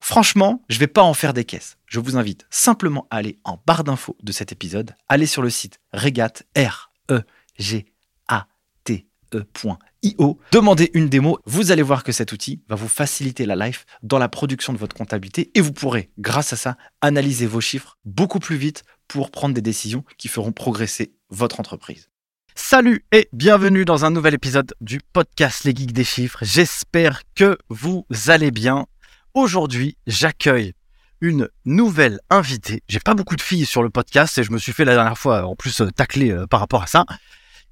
Franchement, je ne vais pas en faire des caisses. Je vous invite simplement à aller en barre d'infos de cet épisode, aller sur le site regat r e g a t e.io, demandez une démo, vous allez voir que cet outil va vous faciliter la life dans la production de votre comptabilité et vous pourrez grâce à ça analyser vos chiffres beaucoup plus vite pour prendre des décisions qui feront progresser votre entreprise. Salut et bienvenue dans un nouvel épisode du podcast Les Geeks des chiffres. J'espère que vous allez bien. Aujourd'hui, j'accueille une nouvelle invitée. J'ai pas beaucoup de filles sur le podcast et je me suis fait la dernière fois en plus euh, tacler euh, par rapport à ça,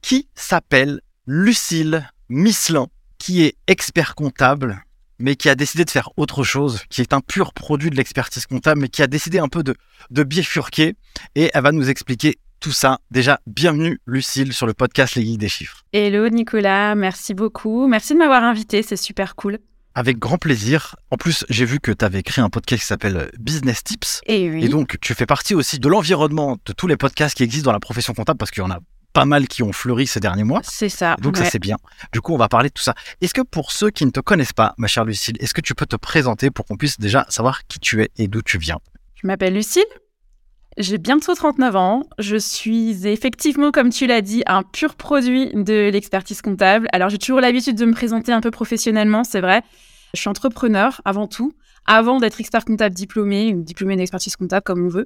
qui s'appelle Lucille Misselin, qui est expert comptable, mais qui a décidé de faire autre chose, qui est un pur produit de l'expertise comptable, mais qui a décidé un peu de, de bifurquer et elle va nous expliquer tout ça. Déjà, bienvenue Lucille sur le podcast Les Geeks des Chiffres. Hello Nicolas, merci beaucoup. Merci de m'avoir invité, c'est super cool. Avec grand plaisir. En plus, j'ai vu que tu avais créé un podcast qui s'appelle Business Tips. Et, oui. et donc, tu fais partie aussi de l'environnement de tous les podcasts qui existent dans la profession comptable parce qu'il y en a pas mal qui ont fleuri ces derniers mois. C'est ça. Donc ça c'est bien. Du coup, on va parler de tout ça. Est-ce que pour ceux qui ne te connaissent pas, ma chère Lucille, est-ce que tu peux te présenter pour qu'on puisse déjà savoir qui tu es et d'où tu viens? Je m'appelle Lucille. J'ai bientôt 39 ans. Je suis effectivement, comme tu l'as dit, un pur produit de l'expertise comptable. Alors, j'ai toujours l'habitude de me présenter un peu professionnellement, c'est vrai. Je suis entrepreneur avant tout. Avant d'être expert comptable diplômé, diplômé d'expertise comptable comme on veut,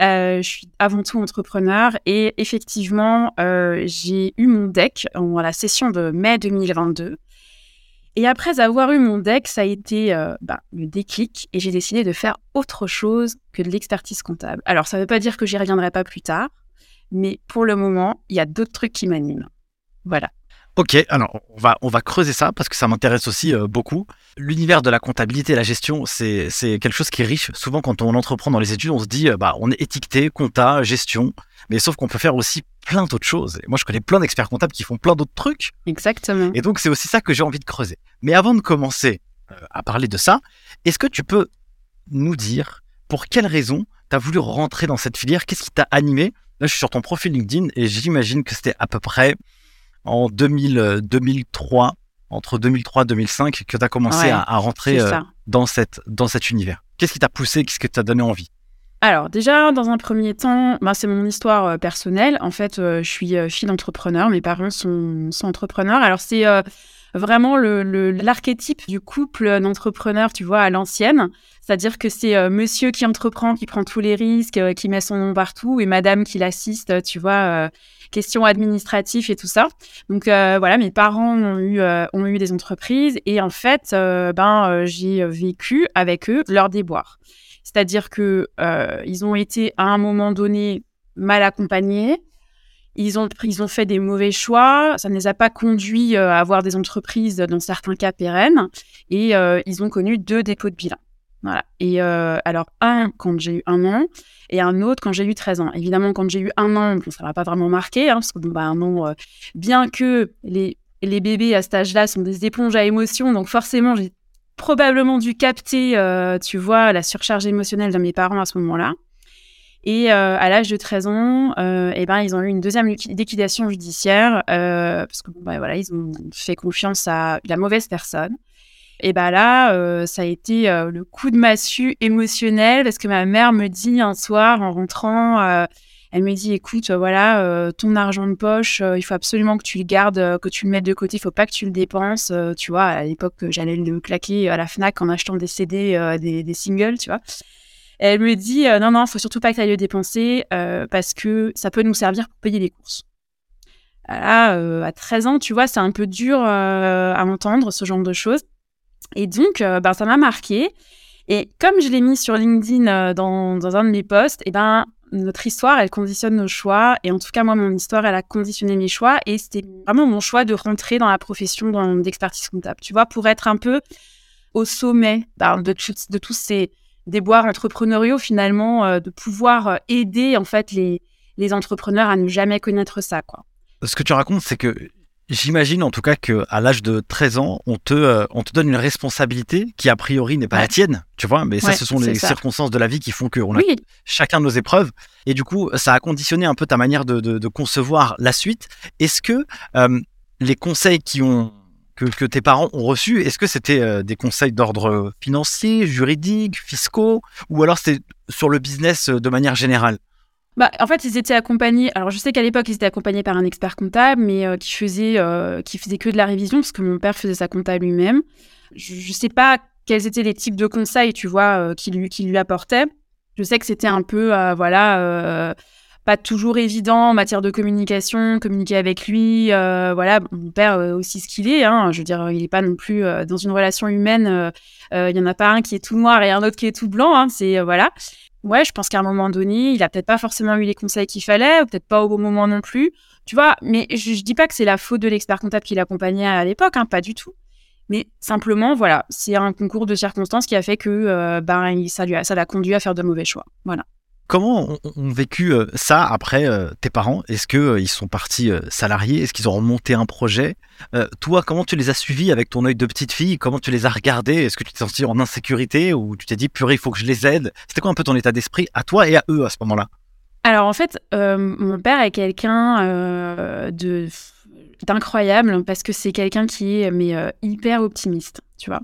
euh, je suis avant tout entrepreneur et effectivement, euh, j'ai eu mon deck en la session de mai 2022. Et après avoir eu mon deck, ça a été euh, bah, le déclic et j'ai décidé de faire autre chose que de l'expertise comptable. Alors, ça ne veut pas dire que j'y reviendrai pas plus tard, mais pour le moment, il y a d'autres trucs qui m'animent. Voilà. Ok, alors on va, on va creuser ça parce que ça m'intéresse aussi euh, beaucoup. L'univers de la comptabilité et la gestion, c'est quelque chose qui est riche. Souvent, quand on entreprend dans les études, on se dit, euh, bah, on est étiqueté, compta, gestion, mais sauf qu'on peut faire aussi plein d'autres choses. Et moi, je connais plein d'experts comptables qui font plein d'autres trucs. Exactement. Et donc, c'est aussi ça que j'ai envie de creuser. Mais avant de commencer euh, à parler de ça, est-ce que tu peux nous dire pour quelles raisons tu as voulu rentrer dans cette filière? Qu'est-ce qui t'a animé? Là, je suis sur ton profil LinkedIn et j'imagine que c'était à peu près en 2000, 2003, euh, entre 2003 et 2005, que tu as commencé Ouais, à, à rentrer euh, dans, cette, dans cet univers. Qu'est-ce qui t'a poussé Qu'est-ce qui t'a donné envie? Alors déjà, dans un premier temps, bah, c'est mon histoire euh, personnelle. En fait, euh, je suis euh, fille d'entrepreneur. Mes parents sont, sont entrepreneurs. Alors c'est vraiment le- le- l'archétype du couple d'entrepreneurs, tu vois, à l'ancienne. C'est-à-dire que c'est euh, monsieur qui entreprend, qui prend tous les risques, euh, qui met son nom partout, et madame qui l'assiste, tu vois, euh, questions administratives et tout ça. Donc euh, voilà, mes parents ont eu, ont eu des entreprises, et en fait, ben, j'ai vécu avec eux leur déboire. C'est-à-dire que ils ont été à un moment donné mal accompagnés. Ils ont, ils ont fait des mauvais choix. Ça ne les a pas conduits euh, à avoir des entreprises dans certains cas pérennes. Et euh, ils ont connu deux dépôts de bilan. Voilà. Et euh, alors, un quand j'ai eu un an et un autre quand j'ai eu 13 ans. Évidemment, quand j'ai eu un an, ça m'a pas vraiment marqué, hein, parce que bon, bah, un an, bien que les, les bébés à cet âge-là sont des éponges à émotions, donc forcément, j'ai probablement dû capter, tu vois, la surcharge émotionnelle de mes parents à ce moment-là. Et euh, à l'âge de 13 ans, euh, eh ben, ils ont eu une deuxième liquidation judiciaire euh, parce que bah, voilà, ils ont fait confiance à la mauvaise personne. Et ben là, euh, ça a été euh, le coup de massue émotionnel parce que ma mère me dit un soir en rentrant, euh, elle me dit écoute, voilà, ton argent de poche, il faut absolument que tu le gardes, que tu le mettes de côté, il faut pas que tu le dépenses. Tu vois, à l'époque, j'allais le claquer à la Fnac en achetant des CD, des, des singles, tu vois. Elle me dit euh, non, non, faut surtout pas que tu ailles le dépenser euh, parce que ça peut nous servir pour payer les courses. Là, euh, à 13 ans, tu vois, c'est un peu dur euh, à entendre ce genre de choses. Et donc, ben, ça m'a marqué. Et comme je l'ai mis sur LinkedIn dans, un de mes posts, et ben, notre histoire, elle conditionne nos choix. Et en tout cas, moi, mon histoire, elle a conditionné mes choix. Et c'était vraiment mon choix de rentrer dans la profession d'expertise comptable. Tu vois, pour être un peu au sommet ben, de, de tous ces déboires entrepreneuriaux, finalement, euh, de pouvoir euh, aider, en fait, les, les entrepreneurs à ne jamais connaître ça, quoi. Ce que tu racontes, c'est que j'imagine en tout cas que à l'âge de 13 ans, on te, euh, on te donne une responsabilité qui a priori n'est pas Ouais. la tienne, tu vois, mais ça, Ouais, ce sont les ça. circonstances de la vie qui font qu'on a Oui, chacun nos épreuves. Et du coup, ça a conditionné un peu ta manière de, de- de concevoir la suite. Est-ce que euh, les conseils qui ont, que, tes parents ont reçus, est-ce que c'était euh, des conseils d'ordre financier, juridique, fiscaux, ou alors c'était sur le business euh, de manière générale? Bah, en fait, ils étaient accompagnés. Alors, je sais qu'à l'époque, ils étaient accompagnés par un expert comptable, mais euh, qui faisait, euh, qui faisait que de la révision, parce que mon père faisait sa compta lui-même. Je ne sais pas quels étaient les types de conseils, tu vois, euh, qu'il lui, qu'il lui apportait. Je sais que c'était un peu, euh, voilà, euh, pas toujours évident en matière de communication, communiquer avec lui. euh, voilà, mon père euh, aussi ce qu'il est. Hein, je veux dire, il n'est pas non plus euh, dans une relation humaine. Il y en a pas un qui est tout noir et un autre qui est tout blanc. Hein, c'est voilà. Ouais, je pense qu'à un moment donné, il a peut-être pas forcément eu les conseils qu'il fallait, ou peut-être pas au bon moment non plus. Tu vois, mais je, je dis pas que c'est la faute de l'expert comptable qui l'accompagnait à l'époque, hein, pas du tout. Mais simplement, voilà, c'est un concours de circonstances qui a fait que ben, ça l'a conduit à faire de mauvais choix. Voilà. Comment ont, vécu euh, ça après euh, tes parents? Est-ce que euh, sont partis salariés? Est-ce qu'ils ont monté un projet? Toi, comment tu les as suivis avec ton œil de petite fille? Comment tu les as regardés? Est-ce que tu t'es senti en insécurité ou tu t'es dit purée, il faut que je les aide? C'était quoi un peu ton état d'esprit à toi et à eux à ce moment-là? Alors en fait, mon père est quelqu'un d'incroyable parce que c'est quelqu'un qui est mais hyper optimiste, tu vois.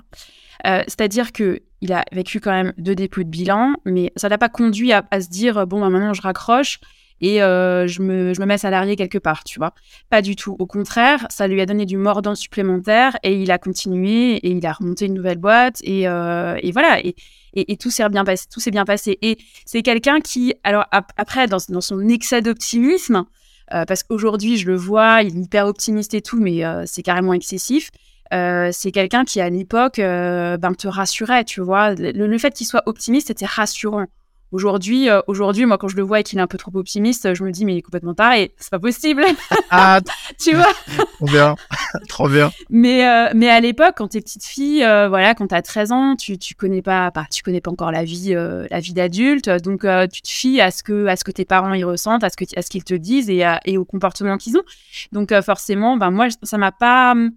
Euh, C'est-à-dire que il a vécu quand même deux dépôts de bilan, mais ça l'a pas conduit à, se dire bon bah, maintenant je raccroche et euh, je, me, je me mets salarié quelque part, tu vois. Pas du tout. Au contraire, ça lui a donné du mordant supplémentaire et il a continué et il a remonté une nouvelle boîte et, euh, et voilà. Et, et, tout s'est bien passé. Tout s'est bien passé. Et c'est quelqu'un qui, alors ap- après, dans, son excès d'optimisme, euh, parce qu'aujourd'hui je le vois, il est hyper optimiste et tout, mais euh, c'est carrément excessif. Euh, c'est quelqu'un qui à l'époque euh, ben, te rassurait, tu vois. Le, le fait qu'il soit optimiste était rassurant. Aujourd'hui, euh, aujourd'hui, moi, quand je le vois et qu'il est un peu trop optimiste, je me dis, mais il est complètement taré, c'est pas possible, Ah, tu vois? trop bien, trop bien. Mais, euh, mais à l'époque, quand t'es petite fille, euh, voilà, quand t'as 13 ans, tu, tu connais pas, bah, tu connais pas encore la vie, la vie d'adulte, donc tu te fies à ce que, à ce que tes parents y ressentent, à ce que, à ce qu'ils te disent et, à- et au comportement qu'ils ont. Donc forcément, ben moi, ça m'a pas, hum,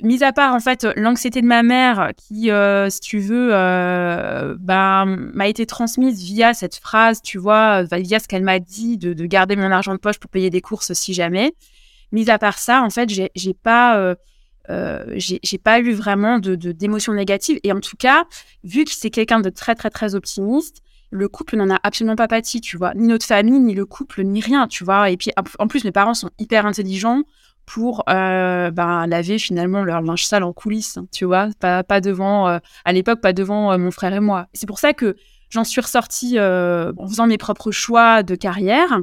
mis à part en fait l'anxiété de ma mère, qui, euh, si tu veux, euh, ben, m'a été transmise via cette phrase, tu vois, via ce qu'elle m'a dit de, de garder mon argent de poche pour payer des courses si jamais. Mis à part ça, en fait, j'ai pas, euh, euh, j'ai pas eu vraiment de d'émotions négatives. Et en tout cas, vu que c'est quelqu'un de très très très optimiste, le couple n'en a absolument pas pâti, tu vois. Ni notre famille, ni le couple, ni rien, tu vois. Et puis en plus, mes parents sont hyper intelligents pour euh, ben, laver finalement leur linge sale en coulisses, hein, tu vois. Pas, pas devant, euh, à l'époque, pas devant euh, mon frère et moi. C'est pour ça que j'en suis ressortie en faisant mes propres choix de carrière.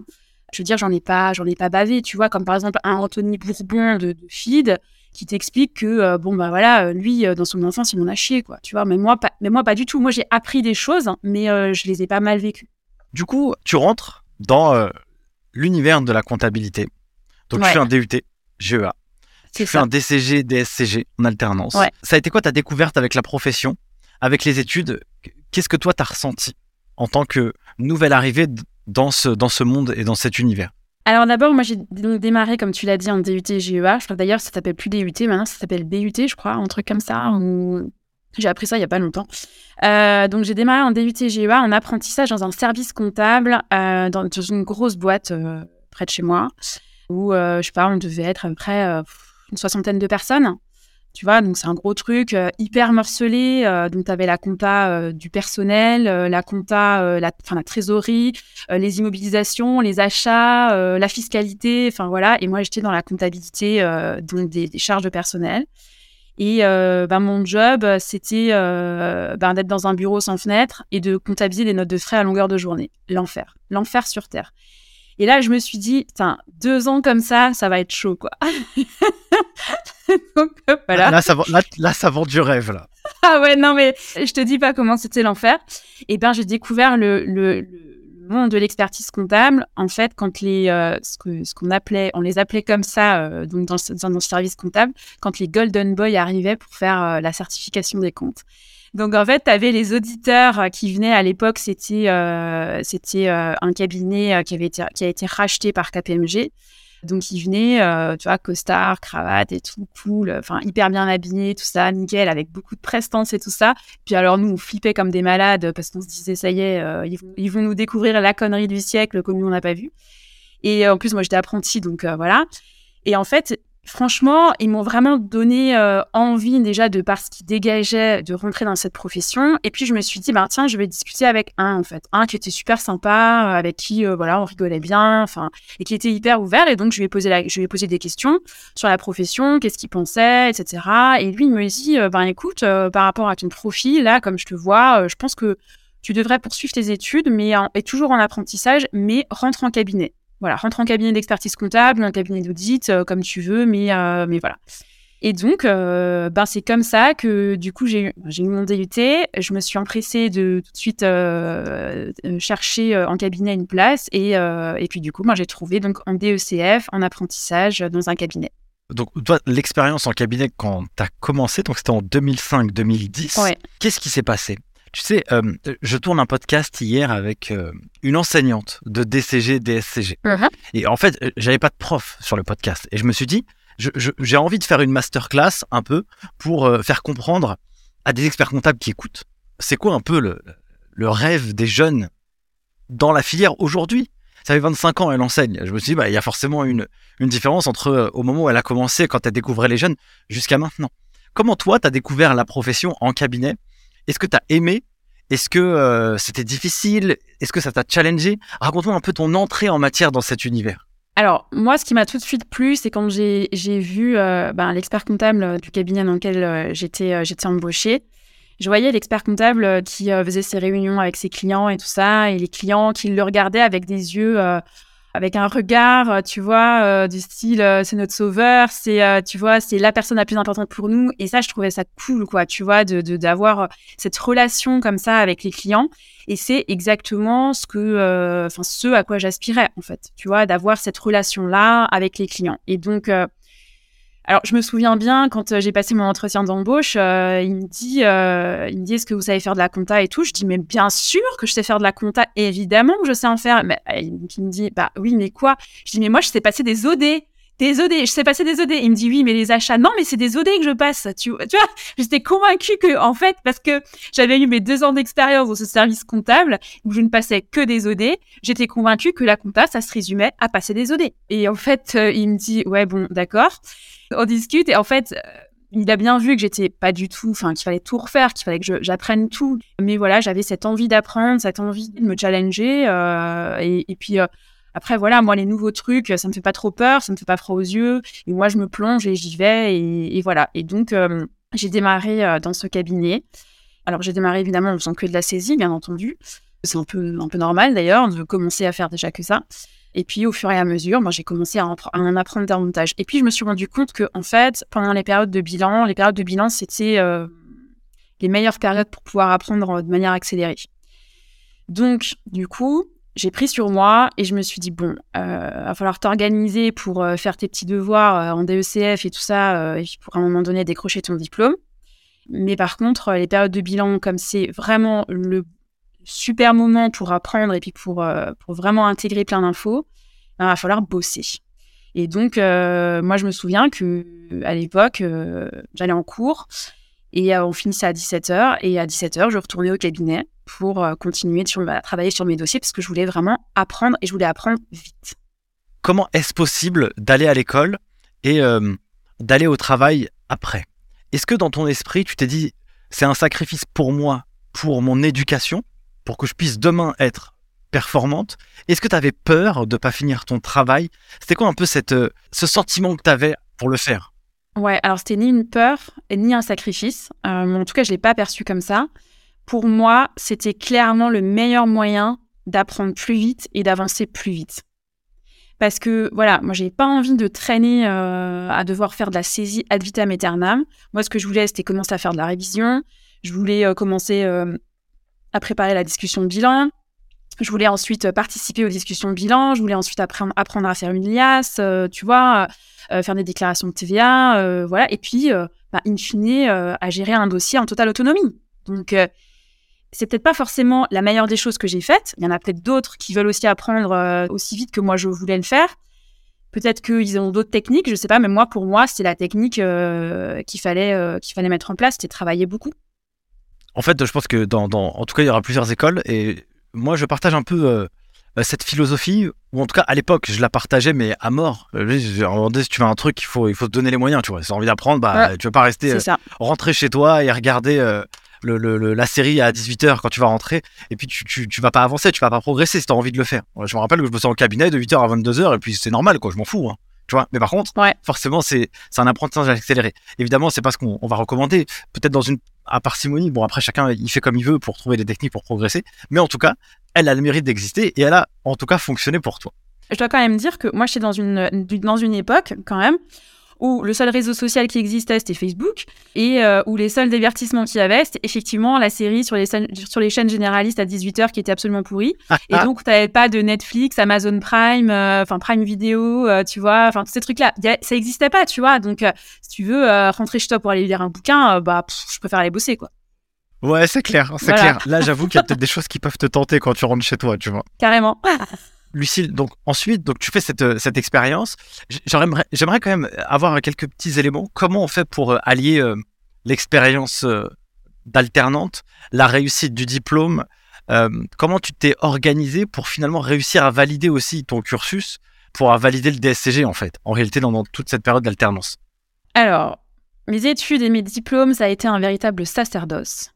Je veux dire, j'en ai pas, j'en ai pas bavé, tu vois, comme par exemple un Anthony Bourbon de, de Feed qui t'explique que bon bah voilà, lui dans son enfance il m'en a chié quoi, tu vois. Mais moi pas, mais moi pas du tout. Moi j'ai appris des choses, hein, mais je les ai pas mal vécues. Du coup, tu rentres dans l'univers de la comptabilité. Donc, Ouais. tu fais un DUT, GEA. Tu fais ça. un DCG, DSCG en alternance. Ouais. Ça a été quoi ta découverte avec la profession, avec les études? Qu'est-ce que toi, tu as ressenti en tant que nouvelle arrivée dans ce, dans ce monde et dans cet univers? Alors d'abord, moi j'ai démarré, comme tu l'as dit, en DUT GEA. Je crois d'ailleurs ça s'appelle plus DUT, maintenant ça s'appelle BUT, je crois, un truc comme ça. J'ai appris ça il y a pas longtemps. Euh, donc j'ai démarré en DUT GEA en apprentissage dans un service comptable euh, dans, une grosse boîte euh, près de chez moi où je sais pas, on devait être à peu près une soixantaine de personnes. Tu vois, donc c'est un gros truc euh, hyper morcelé. Euh, donc tu avais la compta euh, du personnel, la compta, la, la trésorerie, les immobilisations, les achats, la fiscalité, enfin voilà. Et moi j'étais dans la comptabilité donc des, charges de personnel. Et ben, mon job, c'était ben, d'être dans un bureau sans fenêtre et de comptabiliser des notes de frais à longueur de journée. L'enfer. L'enfer sur Terre. Et là, je me suis dit, deux ans comme ça, ça va être chaud, quoi. Donc, euh, voilà. Là ça, là, ça vend du rêve, là. ah ouais, non, mais je te dis pas comment c'était l'enfer. Et bien, j'ai découvert le, le, monde de l'expertise comptable. En fait, quand les, euh, ce qu'on appelait, on les appelait comme ça, euh, donc dans, dans, le service comptable, quand les Golden Boys arrivaient pour faire la certification des comptes. Donc en fait, tu avais les auditeurs euh, qui venaient à l'époque, c'était euh, c'était euh, un cabinet qui avait été, qui a été racheté par KPMG. Donc ils venaient, tu vois, costard, cravate et tout, cool, enfin hyper bien habillés, tout ça, nickel, avec beaucoup de prestance et tout ça. Puis alors nous, on flippait comme des malades parce qu'on se disait, ça y est, ils, vont, ils, vont, nous découvrir la connerie du siècle que nous, on n'a pas vu. Et en plus, moi, j'étais apprentie, donc voilà. Et en fait, Franchement, ils m'ont vraiment donné euh, envie déjà de par ce qu'ils dégageaient de rentrer dans cette profession. Et puis je me suis dit, bah tiens, je vais discuter avec un en fait, un qui était super sympa, euh, avec qui euh, voilà on rigolait bien, enfin et qui était hyper ouvert. Et donc je lui ai posé je lui ai posé des questions sur la profession, qu'est-ce qu'il pensait, etc. Et lui il me dit, ben écoute, par rapport à ton profil là, comme je te vois, je pense que tu devrais poursuivre tes études, mais toujours en apprentissage, mais rentre en cabinet. Voilà, rentre en cabinet d'expertise comptable, un cabinet d'audit, euh, comme tu veux, mais, euh, mais voilà. Et donc, euh, ben c'est comme ça que du coup j'ai eu, mon DUT. Je me suis empressée de tout de suite chercher en cabinet une place et, et puis du coup, moi j'ai trouvé donc en DECF, en apprentissage dans un cabinet. Donc, toi, l'expérience en cabinet quand tu as commencé, donc c'était en 2005-2010, ouais. qu'est-ce qui s'est passé? Tu sais, euh, je tourne un podcast hier avec euh, une enseignante de DCG, DSCG. Uh-huh. Et en fait, euh, j'avais pas de prof sur le podcast. Et je me suis dit, j'ai envie de faire une masterclass un peu pour faire comprendre à des experts comptables qui écoutent. C'est quoi un peu le, le rêve des jeunes dans la filière aujourd'hui ça fait 25 ans, elle enseigne. Je me suis dit, bah, il y a forcément une, une différence entre au moment où elle a commencé, quand elle découvrait les jeunes, jusqu'à maintenant. Comment toi, tu as découvert la profession en cabinet est-ce que tu as aimé? Est-ce que euh, c'était difficile? Est-ce que ça t'a challengé? Raconte-moi un peu ton entrée en matière dans cet univers. Alors, moi, ce qui m'a tout de suite plu, c'est quand j'ai vu euh, ben, l'expert comptable euh, du cabinet dans lequel j'étais embauchée. Je voyais l'expert comptable qui faisait ses réunions avec ses clients et tout ça, et les clients qui le regardaient avec des yeux avec un regard, euh, tu vois, euh, du style euh, c'est notre sauveur, c'est tu vois, c'est la personne la plus importante pour nous et ça je trouvais ça cool quoi, tu vois, de d'avoir cette relation comme ça avec les clients et c'est exactement ce que enfin ce à quoi j'aspirais en fait, tu vois, d'avoir cette relation là avec les clients. Et donc alors, je me souviens bien quand euh, j'ai passé mon entretien d'embauche, euh, il me dit, euh, il me dit, est-ce que vous savez faire de la compta et tout? Je dis, mais bien sûr que je sais faire de la compta, évidemment que je sais en faire. Mais il me dit, bah oui, mais quoi? Je dis, mais moi, je sais passer des OD des OD, je sais passer des OD. Il me dit oui, mais les achats, non, mais c'est des OD que je passe. Tu, tu vois, j'étais convaincue que, en fait, parce que j'avais eu mes deux ans d'expérience dans ce service comptable où je ne passais que des OD, j'étais convaincue que la compta, ça se résumait à passer des OD. Et en fait, euh, il me dit ouais, bon, d'accord. On discute et en fait, euh, il a bien vu que j'étais pas du tout, enfin, qu'il fallait tout refaire, qu'il fallait que j'apprenne tout. Mais voilà, j'avais cette envie d'apprendre, cette envie de me challenger. Euh, et, puis, après, voilà, moi, les nouveaux trucs, ça me fait pas trop peur, ça me fait pas froid aux yeux. Et moi, je me plonge et j'y vais. Et, voilà. Et donc, euh, j'ai démarré euh, dans ce cabinet. Alors, j'ai démarré évidemment en faisant que de la saisie, bien entendu. C'est un peu, un peu normal d'ailleurs de commencer à faire déjà que ça. Et puis, au fur et à mesure, moi, j'ai commencé à, en apprendre davantage. Et puis, je me suis rendu compte que, en fait, pendant les périodes de bilan, les périodes de bilan, c'était euh, les meilleures périodes pour pouvoir apprendre de manière accélérée. Donc, du coup, j'ai pris sur moi et je me suis dit, bon, euh, va falloir t'organiser pour euh, faire tes petits devoirs euh, en DECF et tout ça, et pour à un moment donné décrocher ton diplôme. Mais par contre, les périodes de bilan, comme c'est vraiment le super moment pour apprendre et puis pour, pour vraiment intégrer plein d'infos, ben, il va falloir bosser. Et donc, moi, je me souviens que à l'époque, j'allais en cours et on finissait à 17h. Et à 17h, je retournais au cabinet pour continuer sur, à travailler sur mes dossiers parce que je voulais vraiment apprendre et je voulais apprendre vite. Comment est-ce possible d'aller à l'école et d'aller au travail après? Est-ce que dans ton esprit, tu t'es dit, c'est un sacrifice pour moi, pour mon éducation, pour que je puisse demain être performante Est-ce que tu avais peur de pas finir ton travail? C'était quoi un peu cette, ce sentiment que tu avais pour le faire? Ouais, alors c'était ni une peur ni un sacrifice. Euh, en tout cas, je l'ai pas perçu comme ça. Pour moi, c'était clairement le meilleur moyen d'apprendre plus vite et d'avancer plus vite. Parce que voilà, moi j'ai pas envie de traîner euh, à devoir faire de la saisie ad vitam aeternam. Moi, ce que je voulais, c'était commencer à faire de la révision. Je voulais euh, commencer à préparer la discussion de bilan. Je voulais ensuite participer aux discussions de bilan. Je voulais ensuite apprendre, à faire une liasse, tu vois. Euh, faire des déclarations de TVA, euh, voilà. Et puis, euh, bah, in fine, à gérer un dossier en totale autonomie. Donc, c'est peut-être pas forcément la meilleure des choses que j'ai faites. Il y en a peut-être d'autres qui veulent aussi apprendre aussi vite que moi je voulais le faire. Peut-être qu'ils ont d'autres techniques, je sais pas, mais moi, pour moi, c'est la technique qu'il fallait, qu'il fallait mettre en place, c'était travailler beaucoup. En fait, je pense que dans, dans, en tout cas, il y aura plusieurs écoles et moi, je partage un peu euh, cette philosophie, ou en tout cas à l'époque, je la partageais, mais à mort. Euh, si tu veux un truc, il faut, il faut te donner les moyens, tu vois. Si tu as envie d'apprendre, bah, tu vas pas rester, euh, rentrer chez toi et regarder le, la série à 18h quand tu vas rentrer, et puis tu, tu, vas pas avancer, tu vas pas progresser si tu as envie de le faire. Je me rappelle que je bossais en cabinet de 8h à 22h, et puis c'est normal, quoi, je m'en fous. Hein. Tu vois mais par contre, forcément, c'est un apprentissage accéléré. Évidemment, c'est pas ce qu'on va recommander. Peut-être dans une à parcimonie. Bon, après, chacun, il fait comme il veut pour trouver des techniques pour progresser. Mais en tout cas, elle a le mérite d'exister et elle a en tout cas fonctionné pour toi. Je dois quand même dire que moi, je suis dans une, dans une époque quand même où le seul réseau social qui existait, c'était Facebook, et euh, où les seuls divertissements qu'il y avait, c'était effectivement la série sur les, sur les chaînes généralistes à 18h qui était absolument pourrie. et donc, tu n'avais pas de Netflix, Amazon Prime, euh, enfin Prime Video, euh, tu vois, enfin tous ces trucs-là. Ça n'existait pas, tu vois. Donc, si tu veux rentrer chez toi pour aller lire un bouquin, bah, je préfère aller bosser, quoi. Ouais, c'est clair, c'est clair. Là, j'avoue qu'il y a peut-être des choses qui peuvent te tenter quand tu rentres chez toi, tu vois. Carrément. Lucille, donc ensuite, donc tu fais cette, euh, cette expérience. J'aimerais, quand même avoir quelques petits éléments. Comment on fait pour euh, allier euh, l'expérience d'alternante, la réussite du diplôme Comment tu t'es organisé pour finalement réussir à valider aussi ton cursus, pour valider le DSCG en fait, en réalité dans toute cette période d'alternance? Alors, mes études et mes diplômes, ça a été un véritable sacerdoce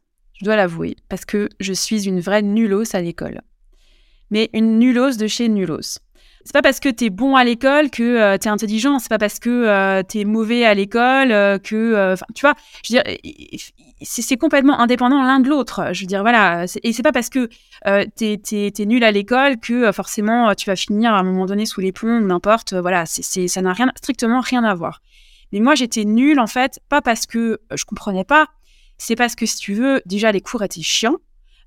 je dois l'avouer, parce que je suis une vraie nulose à l'école. Mais une nulose de chez nulos. C'est pas parce que t'es bon à l'école que euh, t'es intelligent, c'est pas parce que euh, t'es mauvais à l'école euh, que, tu vois, je veux dire, c'est complètement indépendant l'un de l'autre. Je veux dire, voilà, et c'est pas parce que t'es es, nul à l'école que forcément tu vas finir à un moment donné sous les plombs, n'importe. Voilà, c'est ça n'a rien, strictement rien à voir. Mais moi, j'étais nulle en fait, pas parce que je comprenais pas, c'est parce que si tu veux, déjà les cours étaient chiants.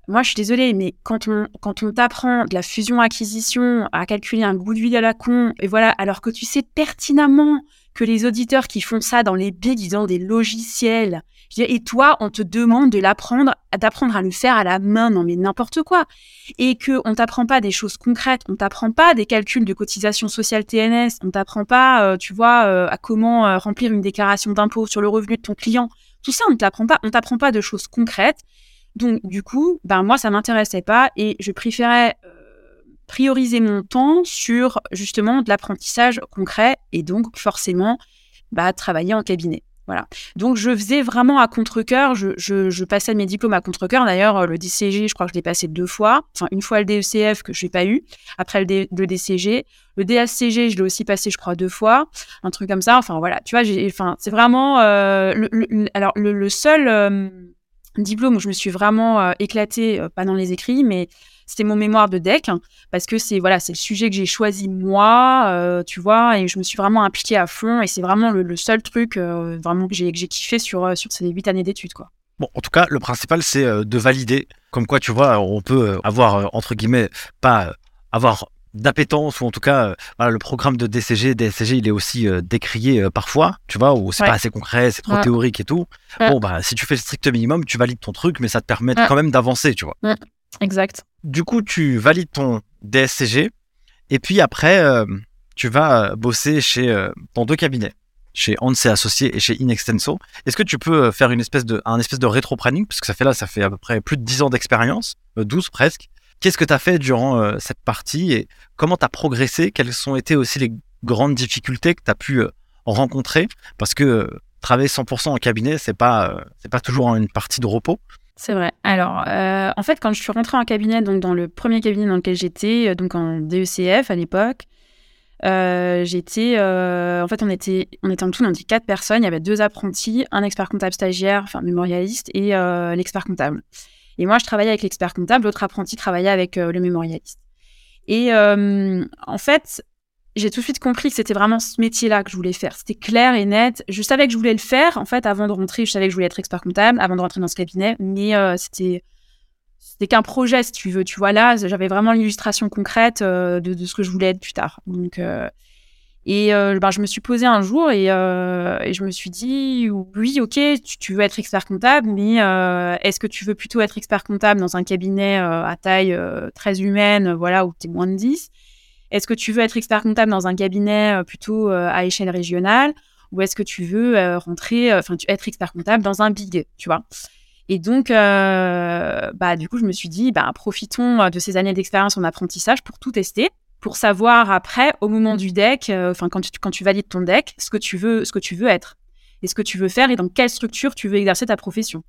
Moi, je suis désolée, mais quand on, quand on t'apprend de la fusion-acquisition à calculer un goodwill à la con, et voilà, alors que tu sais pertinemment que les auditeurs qui font ça dans les bigs, ont des logiciels. Et toi, on te demande de l'apprendre, d'apprendre à le faire à la main, non mais n'importe quoi. Et que on t'apprend pas des choses concrètes, on t'apprend pas des calculs de cotisation sociale TNS, on t'apprend pas, euh, tu vois, euh, à comment euh, remplir une déclaration d'impôt sur le revenu de ton client. Tout ça, on ne t'apprend pas, on t'apprend pas de choses concrètes. Donc, du coup, ben, moi, ça m'intéressait pas et je préférais euh, prioriser mon temps sur justement de l'apprentissage concret et donc forcément bah, travailler en cabinet. Voilà. Donc, je faisais vraiment à contre-coeur. Je, je, passais mes diplômes à contre-coeur. D'ailleurs, le DCG, je crois que je l'ai passé deux fois. Enfin, une fois le DECF que je n'ai pas eu. Après le, le, DCG. Le DSCG, je l'ai aussi passé, je crois, deux fois. Un truc comme ça. Enfin, voilà. Tu vois, enfin, c'est vraiment. Euh, le, alors, le, seul euh, diplôme où je me suis vraiment euh, éclatée, pas dans les écrits, mais c'était mon mémoire de deck hein, parce que c'est voilà, c'est le sujet que j'ai choisi moi, euh, tu vois, et je me suis vraiment impliquée à fond et c'est vraiment le, seul truc euh, vraiment que j'ai kiffé sur euh, sur ces huit années d'études quoi. Bon, en tout cas, le principal c'est de valider, comme quoi tu vois, on peut avoir entre guillemets pas avoir d'appétence ou en tout cas voilà, le programme de DCG DSCG il est aussi décrié parfois tu vois où c'est pas assez concret c'est trop théorique et tout. Bon bah si tu fais le strict minimum tu valides ton truc mais ça te permet quand même d'avancer tu vois. Exact. Du coup tu valides ton DSCG et puis après tu vas bosser chez dans deux cabinets chez Hans et Associés et chez Inextenso. Est-ce que tu peux faire une espèce de, un espèce de rétro-planning? Parce que ça fait là, ça fait à peu près plus de 10 ans d'expérience, 12 presque. Qu'est-ce que tu as fait durant euh, cette partie et comment tu as progressé? Quelles ont été aussi les grandes difficultés que tu as pu euh, rencontrer? Parce que euh, travailler 100% en cabinet, c'est pas c'est pas toujours une partie de repos. C'est vrai. Alors, en fait, quand je suis rentrée en cabinet, donc dans le premier cabinet dans lequel j'étais, donc en DECF à l'époque, j'étais, en fait, on était, on était en tout, on était quatre personnes. Il y avait deux apprentis, un expert comptable stagiaire, enfin mémorialiste, et l'expert comptable. Et moi, je travaillais avec l'expert comptable, l'autre apprenti travaillait avec euh, le mémorialiste. Et euh, en fait, j'ai tout de suite compris que c'était vraiment ce métier-là que je voulais faire. C'était clair et net. Je savais que je voulais le faire. En fait, avant de rentrer, je savais que je voulais être expert comptable, avant de rentrer dans ce cabinet. Mais euh, c'était c'était qu'un projet, si tu veux. Tu vois, là, j'avais vraiment l'illustration concrète de, de, ce que je voulais être plus tard. Donc, et euh, ben, je me suis posée un jour et, euh, et je me suis dit, oui, ok, tu, veux être expert comptable, mais euh, est-ce que tu veux plutôt être expert comptable dans un cabinet à taille très humaine, voilà, où tu es moins de 10 Est-ce que tu veux être expert comptable dans un cabinet plutôt à échelle régionale? Ou est-ce que tu veux rentrer, enfin, être expert comptable dans un big, tu vois? Et donc, bah, du coup, je me suis dit, bah, profitons de ces années d'expérience en apprentissage pour tout tester pour savoir après, au moment du deck, euh, enfin quand, tu, quand tu valides ton deck, ce que tu veux, ce que tu veux être, et ce que tu veux faire, et dans quelle structure tu veux exercer ta profession.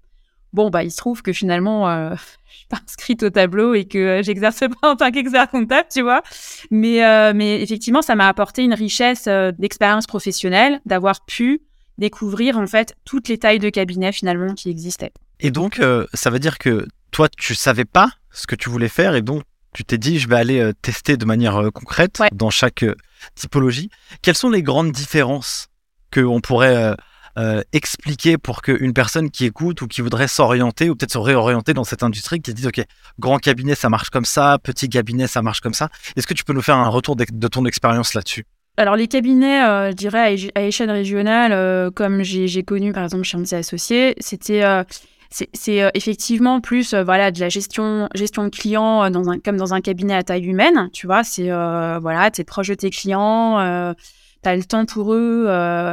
Bon, bah, il se trouve que finalement, euh, je suis pas inscrite au tableau et que euh, j'exerce pas en tant qu'expert comptable, tu vois. Mais, mais effectivement, ça m'a apporté une richesse d'expérience professionnelle, d'avoir pu découvrir en fait toutes les tailles de cabinet finalement qui existaient. Et donc, ça veut dire que toi, tu savais pas ce que tu voulais faire et donc tu t'es dit, je vais aller euh, tester de manière euh, concrète dans chaque euh, typologie. Quelles sont les grandes différences qu'on pourrait expliquer pour qu'une personne qui écoute ou qui voudrait s'orienter ou peut-être se réorienter dans cette industrie, qui se dit, OK, grand cabinet, ça marche comme ça, petit cabinet, ça marche comme ça. Est-ce que tu peux nous faire un retour de, ton expérience là-dessus? Alors les cabinets, je dirais à, échelle régionale, comme j'ai connu par exemple chez Anti Associés, c'était c'est euh, effectivement plus euh, voilà de la gestion gestion de clients euh, dans un comme dans un cabinet à taille humaine tu vois c'est voilà tu es proche de tes clients tu as le temps pour eux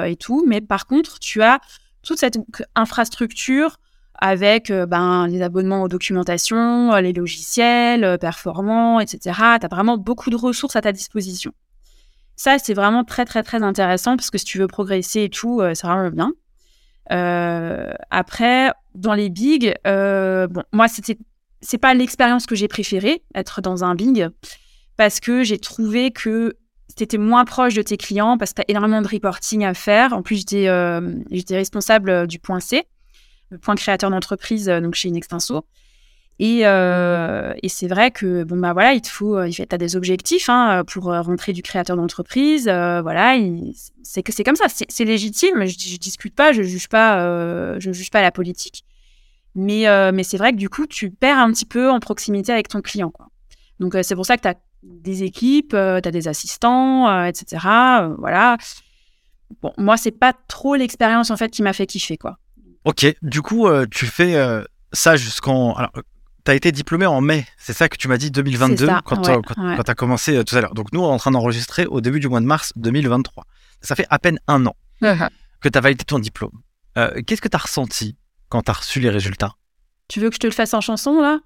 et tout mais par contre tu as toute cette infrastructure avec ben, les abonnements aux documentations, les logiciels performants, etc. Tu as vraiment beaucoup de ressources à ta disposition. Ça, c'est vraiment très, très, très intéressant parce que si tu veux progresser et tout, c'est vraiment bien. Euh, après, dans les bigs, euh, bon, moi, c'était, c'est pas l'expérience que j'ai préférée, être dans un big, parce que j'ai trouvé que c'était moins proche de tes clients, parce que tu as énormément de reporting à faire. En plus, j'étais, euh, responsable du point C, le point créateur d'entreprise, donc chez Inextinso. Et, euh, et c'est vrai que bon bah voilà, il te faut, euh, il as des objectifs hein, pour euh, rentrer du créateur d'entreprise. Voilà, c'est que c'est comme ça, c'est légitime. Je, je discute pas, je juge pas, je juge pas la politique. Mais mais c'est vrai que du coup, tu perds un petit peu en proximité avec ton client. Quoi. Donc c'est pour ça que tu as des équipes, tu as des assistants, etc. voilà. Bon, moi c'est pas trop l'expérience en fait qui m'a fait kiffer quoi. Ok, du coup tu fais ça jusqu'en alors tu as été diplômé en mai, c'est ça que tu m'as dit 2022 quand tu as commencé euh, tout à l'heure. Donc nous, on est en train d'enregistrer au début du mois de mars 2023. Ça fait à peine un an uh-huh. que tu as validé ton diplôme. Euh, qu'est-ce que tu as ressenti quand tu as reçu les résultats? Tu veux que je te le fasse en chanson là?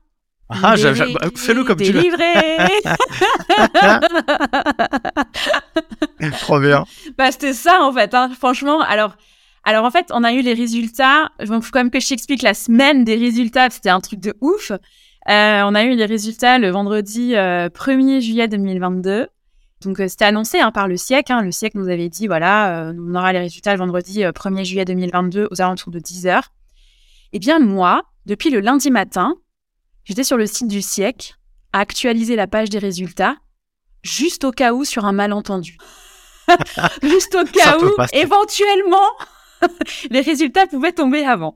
Ah, bah, fais-le comme tu veux. Trop bien. Bah, c'était ça en fait. Hein. Franchement, alors alors en fait, on a eu les résultats. Il faut quand même que je t'explique la semaine des résultats. C'était un truc de ouf. Euh, on a eu les résultats le vendredi 1er euh, juillet 2022. Donc euh, c'était annoncé hein, par le siècle. Hein. Le siècle nous avait dit voilà, on aura les résultats le vendredi 1er juillet 2022 aux alentours de 10 heures. Eh bien moi, depuis le lundi matin, j'étais sur le site du siècle à actualiser la page des résultats, juste au cas où sur un malentendu. juste au cas où, éventuellement, les résultats pouvaient tomber avant.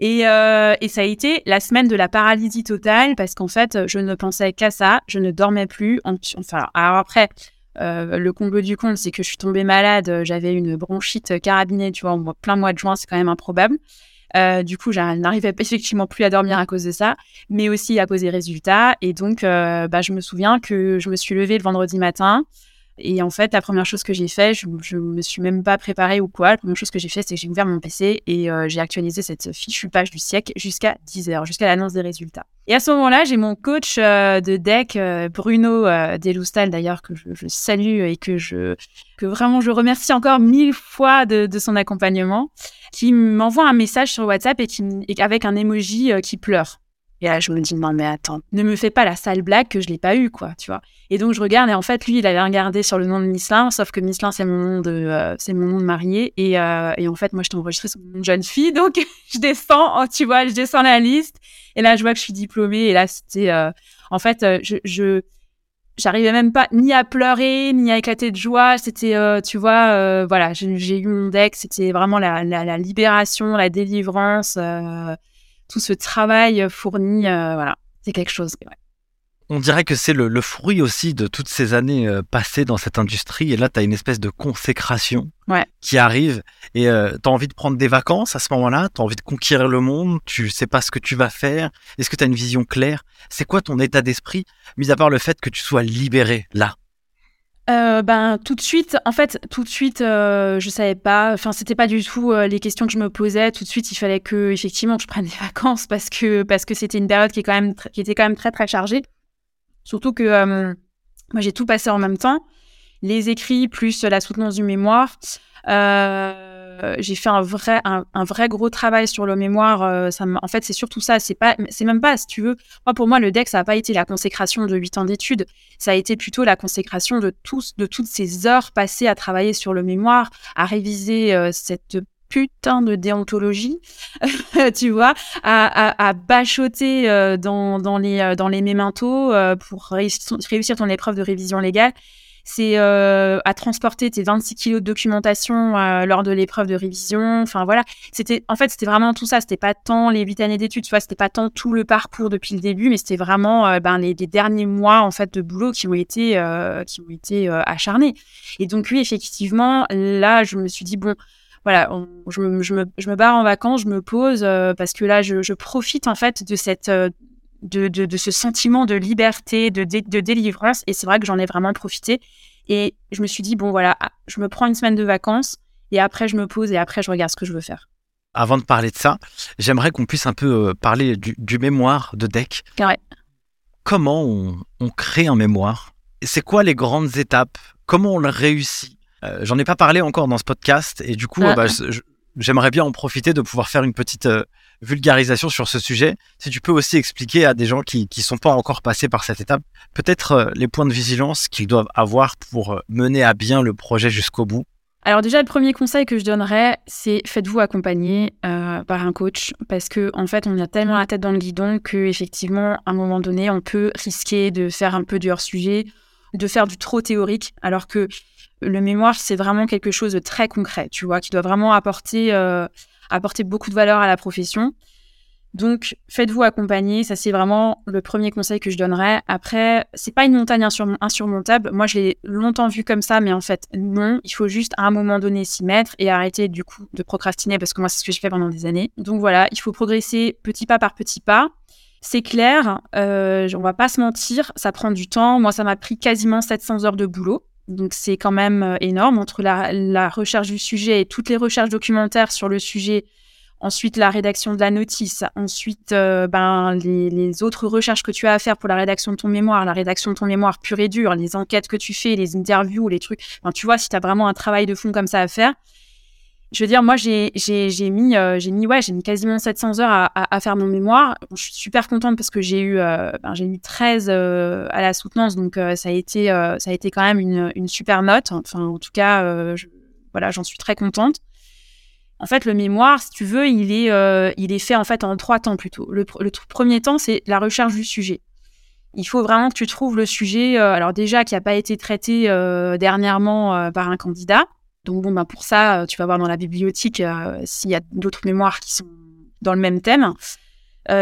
Et, et ça a été la semaine de la paralysie totale parce qu'en fait, je ne pensais qu'à ça, je ne dormais plus. Enfin, alors après, le comble du compte, c'est que je suis tombée malade, j'avais une bronchite carabinée, tu vois, en plein mois de juin, c'est quand même improbable. Euh, du coup, je n'arrivais effectivement plus à dormir à cause de ça, mais aussi à cause des résultats. Et donc, euh, bah, je me souviens que je me suis levée le vendredi matin. Et en fait, la première chose que j'ai fait, je, ne me suis même pas préparée ou quoi. La première chose que j'ai fait, c'est que j'ai ouvert mon PC et euh, j'ai actualisé cette fichue page du siècle jusqu'à 10 heures, jusqu'à l'annonce des résultats. Et à ce moment-là, j'ai mon coach de deck, Bruno Deloustal d'ailleurs, que je, salue et que je que vraiment je remercie encore mille fois de, de son accompagnement qui m'envoie un message sur WhatsApp et qui avec un emoji euh, qui pleure. Et là, je me dis, non, mais attends, ne me fais pas la sale blague que je l'ai pas eu, quoi, tu vois. Et donc, je regarde, et en fait, lui, il avait regardé sur le nom de Misselin, sauf que Misselin, c'est mon nom de, euh, mon nom de mariée. Et, euh, et, en fait, moi, je t'ai enregistré sur mon jeune fille. Donc, je descends, oh, tu vois, je descends la liste. Et là, je vois que je suis diplômée. Et là, c'était, en fait, je, je, même pas ni à pleurer ni à éclater de joie c'était euh, tu vois euh, voilà j'ai eu mon deck c'était vraiment la, la, libération la délivrance euh, tout ce travail fourni voilà c'est quelque chose on dirait que c'est le, fruit aussi de toutes ces années euh, passées dans cette industrie. Et là, tu as une espèce de consécration qui arrive. Et euh, tu as envie de prendre des vacances à ce moment-là. Tu as envie de conquérir le monde. Tu sais pas ce que tu vas faire. Est-ce que tu as une vision claire? C'est quoi ton état d'esprit, mis à part le fait que tu sois libéré là? Euh, ben tout de suite, en fait, tout de suite, euh, je savais pas. Enfin, c'était pas du tout les questions que je me posais. Tout de suite, il fallait que effectivement je prenne des vacances parce que parce que c'était une période qui est quand même qui était quand même très très chargée. Surtout que euh, moi, j'ai tout passé en même temps. Les écrits plus la soutenance du mémoire. Euh, j'ai fait un vrai, un, vrai gros travail sur le mémoire. Euh, en fait, c'est surtout ça. C'est pas, c'est même pas, si tu veux. Moi, pour moi, le DEC, ça n'a pas été la consécration de huit ans d'études. Ça a été plutôt la consécration de tous, de toutes ces heures passées à travailler sur le mémoire, à réviser cette putain de déontologie, tu vois, à, à, bachoter euh, dans, les, euh, dans les mémentos euh, pour réussir, ton épreuve de révision légale. C'est à transporter tes 26 kilos de documentation lors de l'épreuve de révision. Enfin voilà, c'était en fait c'était vraiment tout ça. C'était pas tant les huit années d'études, tu vois, c'était pas tant tout le parcours depuis le début, mais c'était vraiment ben, les, derniers mois en fait de boulot qui ont été qui ont été acharnés. Et donc oui, effectivement, là, je me suis dit bon, voilà, je, me, je, me, barre en vacances, je me pose euh, parce que là, je, profite en fait de cette euh, de, de, ce sentiment de liberté, de, de délivrance, et c'est vrai que j'en ai vraiment profité. Et je me suis dit bon voilà, ah, je me prends une semaine de vacances et après je me pose et après je regarde ce que je veux faire. Avant de parler de ça, j'aimerais qu'on puisse un peu euh, parler du, mémoire de Deck. Ouais. Comment on, on crée un mémoire? C'est quoi les grandes étapes? Comment on le réussit? Euh, j'en ai pas parlé encore dans ce podcast et du coup, ah. bah, j'aimerais bien en profiter de pouvoir faire une petite euh, vulgarisation sur ce sujet. Si tu peux aussi expliquer à des gens qui ne sont pas encore passés par cette étape, peut-être euh, les points de vigilance qu'ils doivent avoir pour mener à bien le projet jusqu'au bout. Alors déjà, le premier conseil que je donnerais, c'est faites-vous accompagner par un coach parce que en fait, on a tellement la tête dans le guidon que effectivement, à un moment donné, on peut risquer de faire un peu du hors sujet, de faire du trop théorique, alors que le mémoire, c'est vraiment quelque chose de très concret, tu vois, qui doit vraiment apporter, euh, apporter beaucoup de valeur à la profession. Donc, faites-vous accompagner. Ça, c'est vraiment le premier conseil que je donnerais. Après, c'est pas une montagne insurmontable. Moi, je l'ai longtemps vu comme ça, mais en fait, non. Il faut juste à un moment donné s'y mettre et arrêter du coup de procrastiner parce que moi, c'est ce que j'ai fait pendant des années. Donc voilà, il faut progresser petit pas par petit pas. C'est clair, euh, on va pas se mentir, ça prend du temps. Moi, ça m'a pris quasiment 700 heures de boulot. Donc c'est quand même euh, énorme entre la, recherche du sujet et toutes les recherches documentaires sur le sujet, ensuite la rédaction de la notice, ensuite euh, ben, les, autres recherches que tu as à faire pour la rédaction de ton mémoire, la rédaction de ton mémoire pure et dure, les enquêtes que tu fais, les interviews, les trucs. tu vois, si tu vraiment un travail de fond comme ça à faire, je veux dire, moi, j'ai mis, euh, j'ai mis, ouais, j'ai mis quasiment 700 heures à, à, faire mon mémoire. je suis super contente parce que j'ai eu, euh, ben, j'ai eu 13 euh, à la soutenance, donc ça a été, ça a été quand même une, une, super note. Enfin, en tout cas, je, voilà, j'en suis très contente. En fait, le mémoire, si tu veux, il est, il est fait en fait en trois temps plutôt. Le, le premier temps, c'est la recherche du sujet. Il faut vraiment que tu trouves le sujet, alors déjà qui n'a pas été traité dernièrement par un candidat donc bon, ben pour ça, euh, tu vas voir dans la bibliothèque euh, s'il y a d'autres mémoires qui sont dans le même thème.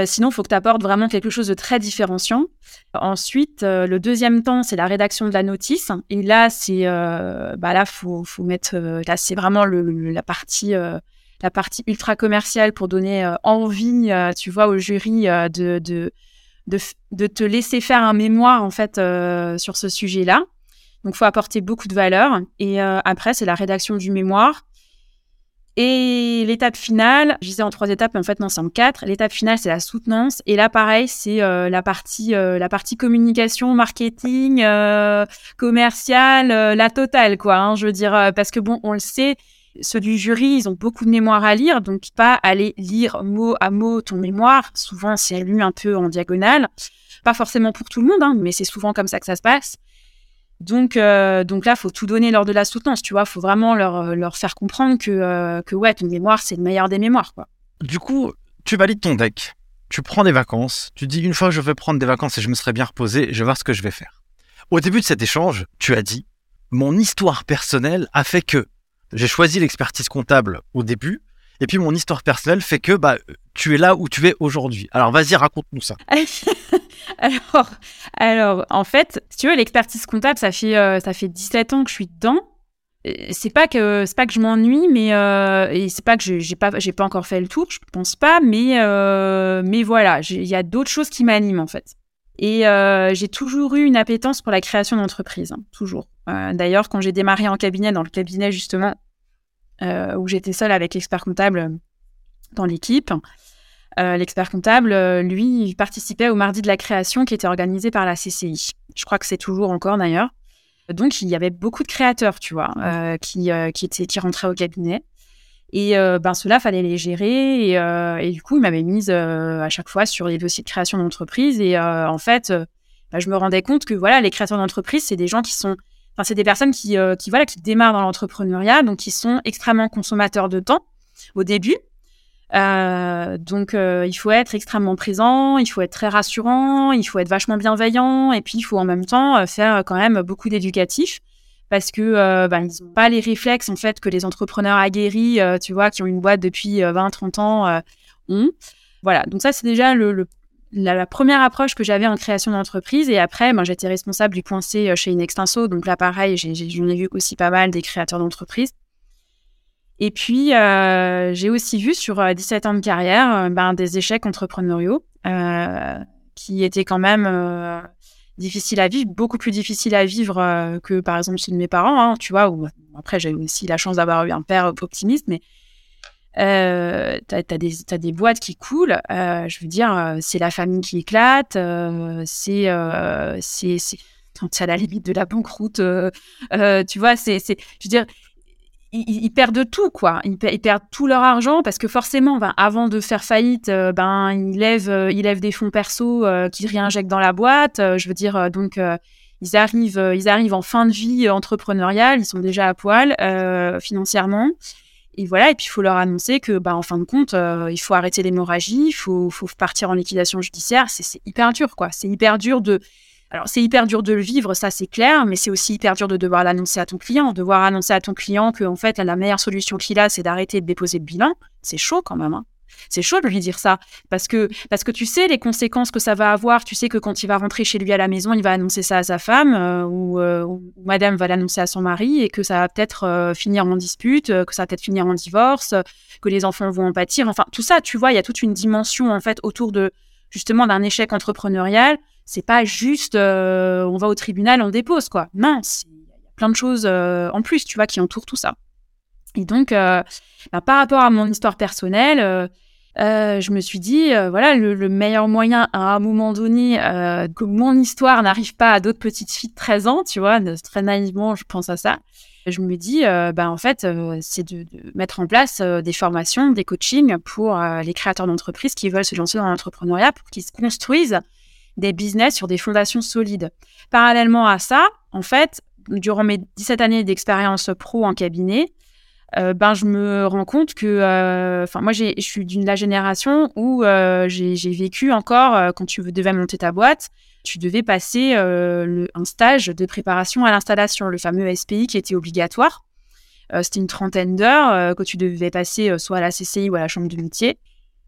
sinon, il faut que tu apportes vraiment quelque chose de très différenciant. Ensuite, le deuxième temps, c'est la rédaction de la notice. Et là, c'est bah là, faut mettre. là, c'est vraiment le, la partie la partie ultra commerciale pour donner envie, tu vois, au jury de, de, de, de, te laisser faire un mémoire en fait sur ce sujet-là. Donc, faut apporter beaucoup de valeur. Et euh, après, c'est la rédaction du mémoire. Et l'étape finale, je disais en trois étapes, mais en fait, non, c'est en quatre. L'étape finale, c'est la soutenance. Et là, pareil, c'est euh, la, partie, euh, la partie communication, marketing, commercial, la totale, quoi. Hein, je veux dire, parce que bon, on le sait, ceux du jury, ils ont beaucoup de mémoire à lire, donc pas aller lire mot à mot ton mémoire. Souvent, c'est lu un peu en diagonale. Pas forcément pour tout le monde, hein, mais c'est souvent comme ça que ça se passe. Donc, euh, donc là, faut tout donner lors de la soutenance, tu vois. faut vraiment leur, euh, leur faire comprendre que, euh, que ouais, ton mémoire, c'est le meilleur des mémoires, quoi. Du coup, tu valides ton deck, tu prends des vacances, tu dis une fois je vais prendre des vacances et je me serai bien reposé, je vais voir ce que je vais faire. Au début de cet échange, tu as dit mon histoire personnelle a fait que j'ai choisi l'expertise comptable au début, et puis mon histoire personnelle fait que bah, tu es là où tu es aujourd'hui. Alors vas-y, raconte-nous ça. alors, alors, en fait, si tu veux, l'expertise comptable, ça fait, euh, ça fait 17 ans que je suis dedans. C'est pas que c'est pas que je m'ennuie, mais euh, c'est pas que j'ai pas j'ai pas encore fait le tour, je pense pas, mais euh, mais voilà, il y a d'autres choses qui m'animent en fait. Et j'ai toujours eu une appétence pour la création d'entreprise, hein, toujours. D'ailleurs, quand j'ai démarré en cabinet, dans le cabinet justement où j'étais seule avec l'expert comptable dans l'équipe, euh, l'expert comptable, euh, lui, il participait au mardi de la création qui était organisé par la CCI. Je crois que c'est toujours encore d'ailleurs. Donc, il y avait beaucoup de créateurs, tu vois, euh, qui, qui, étaient, qui rentraient au cabinet. Et ben, cela fallait les gérer. Et, du coup, il m'avait mise à chaque fois sur les dossiers de création d'entreprise. Et en fait, bah, je me rendais compte que voilà, les créateurs d'entreprise, c'est des gens qui sont. Enfin, c'est des personnes qui, qui, voilà, qui démarrent dans l'entrepreneuriat, donc qui sont extrêmement consommateurs de temps au début. Euh, donc, euh, il faut être extrêmement présent, il faut être très rassurant, il faut être vachement bienveillant, et puis il faut en même temps euh, faire quand même beaucoup d'éducatif parce que ben, ils n'ont pas les réflexes en fait que les entrepreneurs aguerris, tu vois, qui ont une boîte depuis 20-30 ans ont. Voilà, donc ça c'est déjà le, la, première approche que j'avais en création d'entreprise. Et après, ben, j'étais responsable du point C chez Inextinso, donc là pareil, j'en ai, vu aussi pas mal des créateurs d'entreprise. Et puis, euh, j'ai aussi vu sur 17 euh, ans de carrière euh, ben, des échecs entrepreneuriaux qui étaient quand même difficiles à vivre, beaucoup plus difficiles à vivre que par exemple chez mes parents, hein, tu vois. Ou, après, j'ai aussi la chance d'avoir eu un père optimiste, mais euh, tu as, as, des boîtes qui coulent. je veux dire, c'est la famille qui éclate, c'est c'est à la limite de la banqueroute. tu vois, c'est, je veux dire, ils, perdent tout, quoi. Ils, perdent tout leur argent parce que forcément, ben, avant de faire faillite, euh, ben, ils lèvent, euh, ils lèvent des fonds perso euh, qu'ils réinjectent dans la boîte. je veux dire, donc, ils, arrivent, ils arrivent en fin de vie entrepreneuriale, ils sont déjà à poil financièrement. Et voilà, et puis il faut leur annoncer que, ben, en fin de compte, il faut arrêter l'hémorragie, il faut, partir en liquidation judiciaire. C'est hyper dur, quoi. C'est hyper dur de alors, c'est hyper dur de le vivre, ça c'est clair, mais c'est aussi hyper dur de devoir l'annoncer à ton client, de devoir annoncer à ton client que, en fait, la meilleure solution qu'il a, c'est d'arrêter de déposer le bilan. C'est chaud quand même. Hein. C'est chaud de lui dire ça parce que, parce que tu sais les conséquences que ça va avoir. Tu sais que quand il va rentrer chez lui à la maison, il va annoncer ça à sa femme euh, euh, ou, madame va l'annoncer à son mari et que ça va peut-être euh, finir en dispute, que ça va peut-être finir en divorce, que les enfants vont en pâtir. Enfin, tout ça, tu vois, il y a toute une dimension en fait autour de justement d'un échec entrepreneurial c'est pas juste on va au tribunal, on dépose quoi. Non, il y a plein de choses en plus, tu vois, qui entourent tout ça. Et donc, euh, bah, par rapport à mon histoire personnelle, je me suis dit, voilà, le, meilleur moyen à un moment donné que mon histoire n'arrive pas à d'autres petites filles de 13 ans, tu vois, très naïvement, je pense à ça. Je me dis, bah, en fait, c'est de, de, mettre en place des formations, des coachings pour les créateurs d'entreprises qui veulent se lancer dans l'entrepreneuriat, pour qu'ils se construisent des business sur des fondations solides. Parallèlement à ça, en fait, durant mes 17 années d'expérience pro en cabinet, euh, ben, je me rends compte que, euh, enfin, moi, je suis d'une la génération où euh, j'ai vécu encore, quand tu devais monter ta boîte, tu devais passer un stage de préparation à l'installation, le fameux SPI qui était obligatoire. C'était une trentaine d'heures que tu devais passer soit à la CCI ou à la chambre de métier.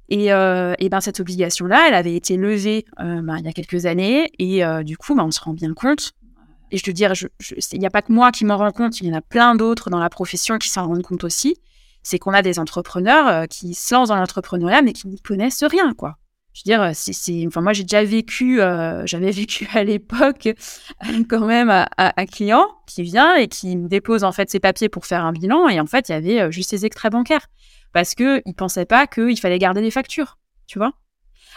Et, euh, et ben cette obligation-là, elle avait été levée euh, ben, il y a quelques années, et euh, du coup, ben, on se rend bien compte. Et je te dire, il n'y a pas que moi qui m'en rends compte, il y en a plein d'autres dans la profession qui s'en rendent compte aussi. C'est qu'on a des entrepreneurs qui se lancent dans l'entrepreneuriat, mais qui n'y connaissent rien, quoi. Je veux dire, c'est, enfin, moi j'ai déjà vécu, j'avais vécu à l'époque quand même un client qui vient et qui me dépose en fait ses papiers pour faire un bilan, et en fait il y avait juste ses extraits bancaires parce qu'il ne pensait pas qu'il fallait garder les factures, tu vois.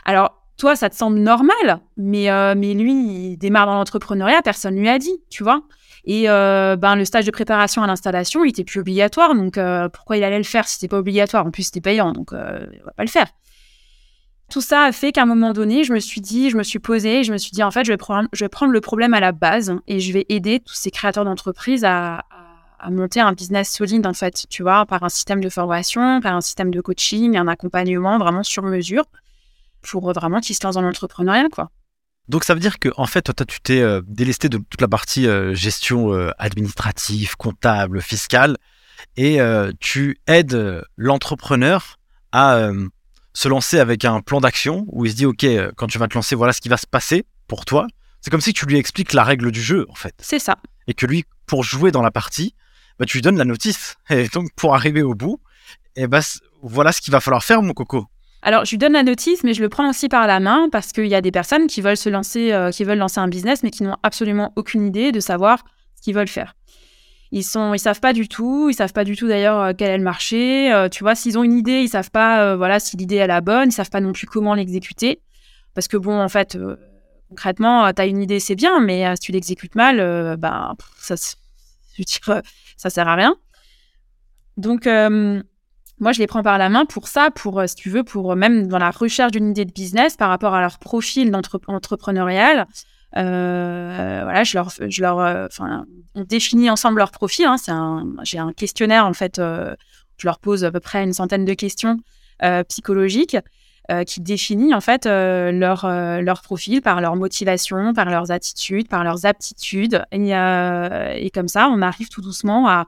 Alors, toi, ça te semble normal, mais, euh, mais lui, il démarre dans l'entrepreneuriat, personne lui a dit, tu vois. Et euh, ben, le stage de préparation à l'installation, il était plus obligatoire, donc euh, pourquoi il allait le faire si c'était pas obligatoire? En plus, c'était payant, donc il va pas le faire. Tout ça a fait qu'à un moment donné, je me suis dit, je me suis posée, je me suis dit, en fait, je vais, prendre, je vais prendre le problème à la base et je vais aider tous ces créateurs d'entreprises à, à monter un business solide, en fait, tu vois, par un système de formation, par un système de coaching, un accompagnement vraiment sur mesure pour vraiment qu'ils se lancent dans l'entrepreneuriat, quoi. Donc ça veut dire que en fait, toi, tu t'es euh, délesté de toute la partie euh, gestion euh, administrative, comptable, fiscale, et tu aides l'entrepreneur à se lancer avec un plan d'action où il se dit ok, quand tu vas te lancer, voilà ce qui va se passer pour toi. C'est comme si tu lui expliques la règle du jeu, en fait. C'est ça. Et que lui, pour jouer dans la partie, bah, tu lui donnes la notice. Et donc, pour arriver au bout, et bah, voilà ce qu'il va falloir faire, mon coco. Alors, je lui donne la notice, mais je le prends aussi par la main parce qu'il y a des personnes qui veulent se lancer, euh, qui veulent lancer un business, mais qui n'ont absolument aucune idée de savoir ce qu'ils veulent faire. Ils sont, ils savent pas du tout, ils savent pas du tout d'ailleurs euh, quel est le marché. Euh, tu vois, s'ils ont une idée, ils savent pas, voilà, si l'idée est la bonne, ils savent pas non plus comment l'exécuter. Parce que bon, en fait, concrètement, tu as une idée, c'est bien, mais si tu l'exécutes mal, ben, ça, je sert à rien. Donc, moi, je les prends par la main pour ça, pour, euh, si tu veux, pour même dans la recherche d'une idée de business par rapport à leur profil entrepreneurial. Euh, voilà, je leur, je leur, enfin, on définit ensemble leur profil. Hein, c'est un, j'ai un questionnaire en fait. je leur pose à peu près une centaine de questions psychologiques qui définit en fait leur, leur profil par leur motivation, par leurs attitudes, par leurs aptitudes. Et comme ça, on arrive tout doucement à,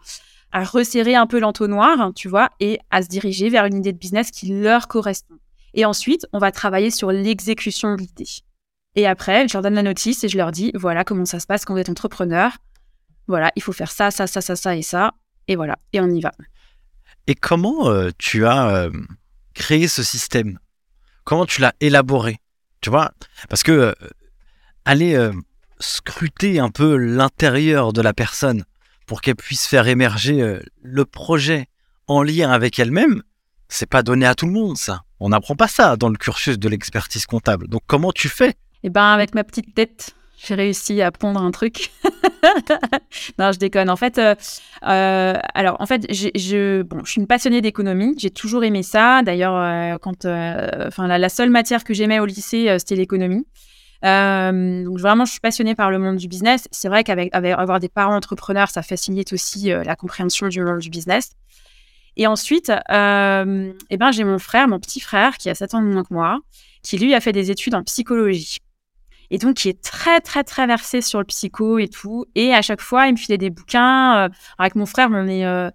à resserrer un peu l'entonnoir, tu vois, et à se diriger vers une idée de business qui leur correspond. Et ensuite, on va travailler sur l'exécution de l'idée. Et après, je leur donne la notice et je leur dis, voilà comment ça se passe quand vous êtes entrepreneur. Voilà, il faut faire ça, ça, ça, ça, ça et ça. Et voilà, et on y va. Et comment euh, tu as euh, créé ce système? Comment tu l'as élaboré? Tu vois? Parce que euh, aller scruter un peu l'intérieur de la personne pour qu'elle puisse faire émerger euh, le projet en lien avec elle-même, c'est pas donné à tout le monde, ça. On n'apprend pas ça dans le cursus de l'expertise comptable. Donc, comment tu fais? Eh ben, avec ma petite tête, j'ai réussi à pondre un truc. non, je déconne. En fait, euh, euh, alors, en fait, je, bon, je suis une passionnée d'économie. J'ai toujours aimé ça. D'ailleurs, quand, enfin, la, seule matière que j'aimais au lycée, c'était l'économie. Euh, donc vraiment, je suis passionnée par le monde du business. C'est vrai qu'avec avoir des parents entrepreneurs, ça facilite aussi euh, la compréhension du monde du business. Et ensuite, euh, eh ben, j'ai mon frère, mon petit frère, qui a 7 ans de moins que moi, qui lui a fait des études en psychologie. Et donc, qui est très, très, très versé sur le psycho et tout. Et à chaque fois, il me filait des bouquins. avec mon frère, on est,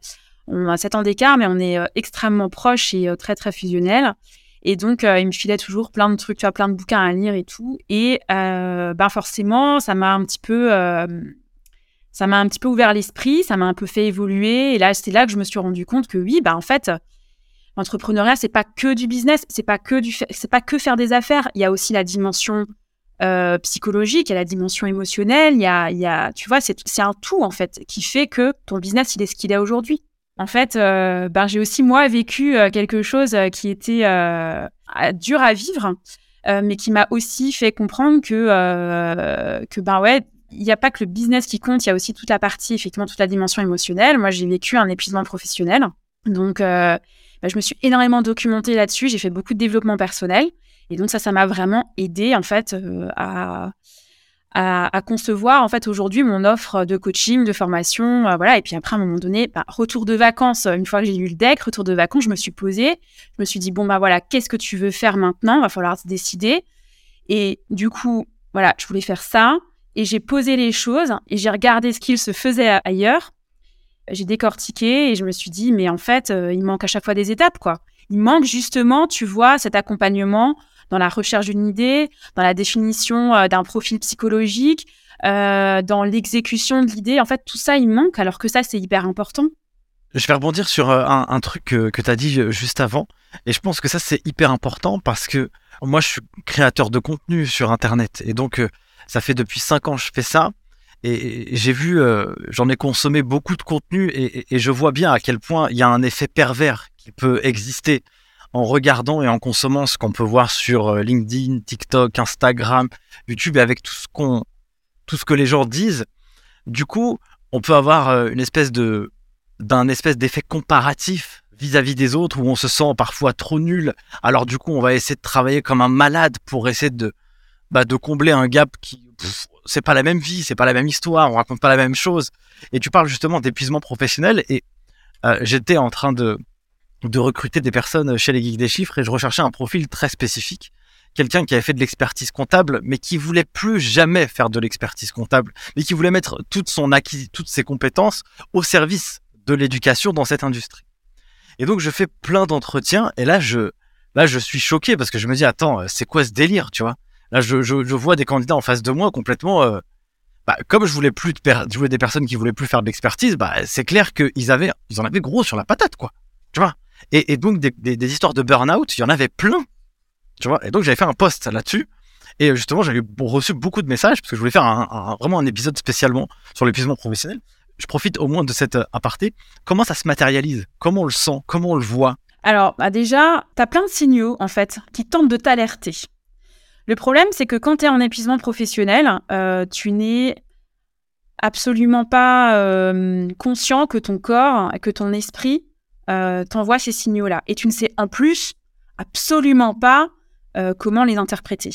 on a 7 ans d'écart, mais on est extrêmement proches et très, très fusionnels. Et donc, euh, il me filait toujours plein de trucs, tu vois, plein de bouquins à lire et tout. Et euh, ben forcément, ça m'a un petit peu, euh, ça m'a un petit peu ouvert l'esprit, ça m'a un peu fait évoluer. Et là, c'est là que je me suis rendu compte que oui, ben en fait, l'entrepreneuriat, c'est pas que du business, c'est pas que du, c'est pas que faire des affaires. Il y a aussi la dimension psychologique, il y a la dimension émotionnelle. Il y a, il y a, tu vois, c'est, c'est un tout en fait qui fait que ton business, il est ce qu'il est aujourd'hui en fait, euh, ben, j'ai aussi moi vécu euh, quelque chose euh, qui était dur à vivre, mais qui m'a aussi fait comprendre que ben ouais, il n'y a pas que le business qui compte, il y a aussi toute la partie effectivement toute la dimension émotionnelle. Moi, j'ai vécu un épuisement professionnel, donc ben, je me suis énormément documentée là-dessus. J'ai fait beaucoup de développement personnel, et donc ça, ça m'a vraiment aidé en fait à à, concevoir en fait aujourd'hui mon offre de coaching, de formation, euh, voilà. Et puis après à un moment donné, bah, retour de vacances. Une fois que j'ai eu le deck, retour de vacances, je me suis posée, je me suis dit bon bah voilà, qu'est-ce que tu veux faire maintenant? Va falloir se décider. Et du coup, voilà, je voulais faire ça et j'ai posé les choses et j'ai regardé ce qu'il se faisait ailleurs. J'ai décortiqué et je me suis dit mais en fait, euh, il manque à chaque fois des étapes quoi. Il manque justement, tu vois, cet accompagnement dans la recherche d'une idée, dans la définition euh, d'un profil psychologique, euh, dans l'exécution de l'idée. En fait, tout ça, il manque, alors que ça, c'est hyper important. Je vais rebondir sur euh, un, truc que, tu as dit juste avant. Et je pense que ça, c'est hyper important parce que moi, je suis créateur de contenu sur Internet. Et donc, ça fait depuis cinq ans que je fais ça. Et, j'ai vu, j'en ai consommé beaucoup de contenu et, et, je vois bien à quel point il y a un effet pervers qui peut exister en regardant et en consommant ce qu'on peut voir sur euh, LinkedIn, TikTok, Instagram, YouTube et avec tout ce qu'on tout ce que les gens disent. Du coup, on peut avoir euh, une espèce de d'un espèce d'effet comparatif vis-à-vis des autres où on se sent parfois trop nul. Alors du coup, on va essayer de travailler comme un malade pour essayer de bah, de combler un gap qui c'est pas la même vie, c'est pas la même histoire, on raconte pas la même chose. Et tu parles justement d'épuisement professionnel et euh, j'étais en train de de recruter des personnes chez les geeks des chiffres et je recherchais un profil très spécifique. Quelqu'un qui avait fait de l'expertise comptable, mais qui voulait plus jamais faire de l'expertise comptable, mais qui voulait mettre toute son acquis, toutes ses compétences au service de l'éducation dans cette industrie. Et donc je fais plein d'entretiens et là je, là je suis choqué parce que je me dis attends c'est quoi ce délire tu vois? Là je, je, vois des candidats en face de moi complètement euh, bah, comme je voulais plus de je voulais des personnes qui voulaient plus faire de l'expertise, bah, c'est clair qu'ils avaient, ils en avaient gros sur la patate, quoi. Tu vois? Et, donc, des, histoires de burn-out, il y en avait plein. Tu vois Et donc, j'avais fait un post là-dessus. Et justement, j'avais reçu beaucoup de messages parce que je voulais faire un, vraiment un épisode spécialement sur l'épuisement professionnel. Je profite au moins de cet euh, aparté. Comment ça se matérialise? Comment on le sent? Comment on le voit? Alors, bah déjà, tu as plein de signaux, en fait, qui tentent de t'alerter. Le problème, c'est que quand tu es en épuisement professionnel, euh, tu n'es absolument pas euh, conscient que ton corps, que ton esprit euh, t'envoie ces signaux-là. Et tu ne sais en plus absolument pas euh, comment les interpréter.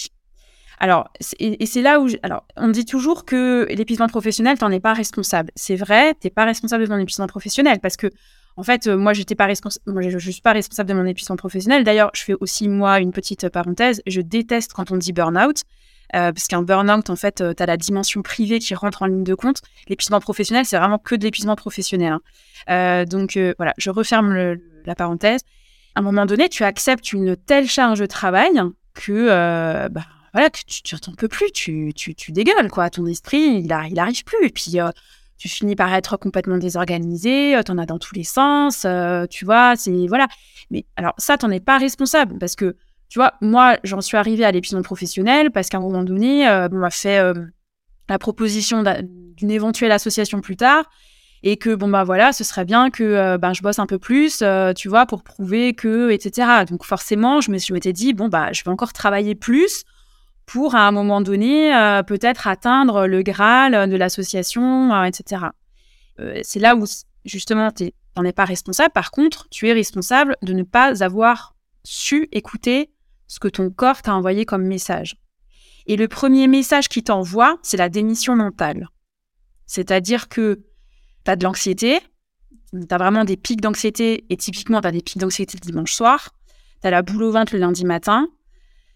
Alors, et, c'est là où, alors, on dit toujours que l'épuisement professionnel, t'en es pas responsable. C'est vrai, t'es pas responsable de ton épuisement professionnel parce que, en fait, euh, moi, j'étais pas responsable, moi, je, suis pas responsable de mon épuisement professionnel. D'ailleurs, je fais aussi moi une petite parenthèse. Je déteste quand on dit burn-out. Parce qu'un burn-out, en fait, tu as la dimension privée qui rentre en ligne de compte. L'épuisement professionnel, c'est vraiment que de l'épuisement professionnel. Hein. Euh, donc euh, voilà, je referme la parenthèse. À un moment donné, tu acceptes une telle charge de travail que euh, bah, voilà que tu n'en peux plus, tu, tu, dégueules quoi. Ton esprit, il, a, il arrive plus. Et puis tu finis par être complètement désorganisé, tu en as dans tous les sens, tu vois, c'est voilà. Mais alors ça, tu n'en es pas responsable parce que tu vois, moi, j'en suis arrivée à l'épuisement professionnel parce qu'à un moment donné, on m'a fait la proposition d'une éventuelle association plus tard et que bon bah voilà ce serait bien que euh, ben, je bosse un peu plus euh, tu vois pour prouver que etc donc forcément je me suis m'étais dit bon bah je vais encore travailler plus pour à un moment donné euh, peut-être atteindre le graal de l'association etc c'est là où justement tu n'en es pas responsable. Par contre tu es responsable de ne pas avoir su écouter ce que ton corps t'a envoyé comme message et le premier message qui t'envoie c'est la démission mentale c'est-à-dire que tu as de l'anxiété, tu as vraiment des pics d'anxiété, et typiquement, tu as des pics d'anxiété le dimanche soir, tu as la boule au ventre le lundi matin,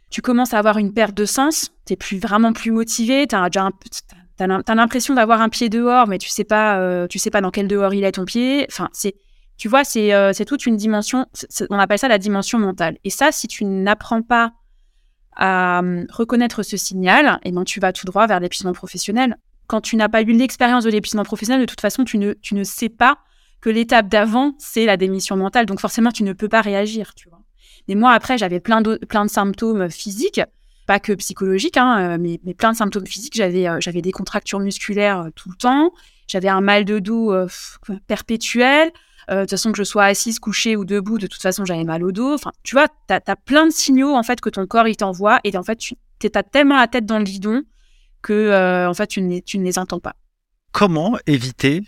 tu commences à avoir une perte de sens, tu plus vraiment plus motivé, tu as, l'impression d'avoir un pied dehors, mais tu sais pas, euh, tu sais pas dans quel dehors il est ton pied. Enfin, c'est, tu vois, c'est, euh, c'est toute une dimension, on appelle ça la dimension mentale. Et ça, si tu n'apprends pas à hum, reconnaître ce signal, eh ben, tu vas tout droit vers l'épuisement professionnel quand tu n'as pas eu l'expérience de l'épuisement professionnel, de toute façon, tu ne, sais pas que l'étape d'avant, c'est la démission mentale. Donc forcément, tu ne peux pas réagir, tu vois. Mais moi, après, j'avais plein de, symptômes physiques, pas que psychologiques, hein, euh, mais, plein de symptômes physiques. J'avais euh, des contractures musculaires tout le temps. J'avais un mal de dos perpétuel. De toute façon, que je sois assise, couchée ou debout, de toute façon, j'avais mal au dos. Enfin, tu vois, tu as, plein de signaux, en fait, que ton corps, il t'envoie. Et en fait, tu as tellement la tête dans le guidon que euh, en fait tu ne, tu ne les entends pas. Comment éviter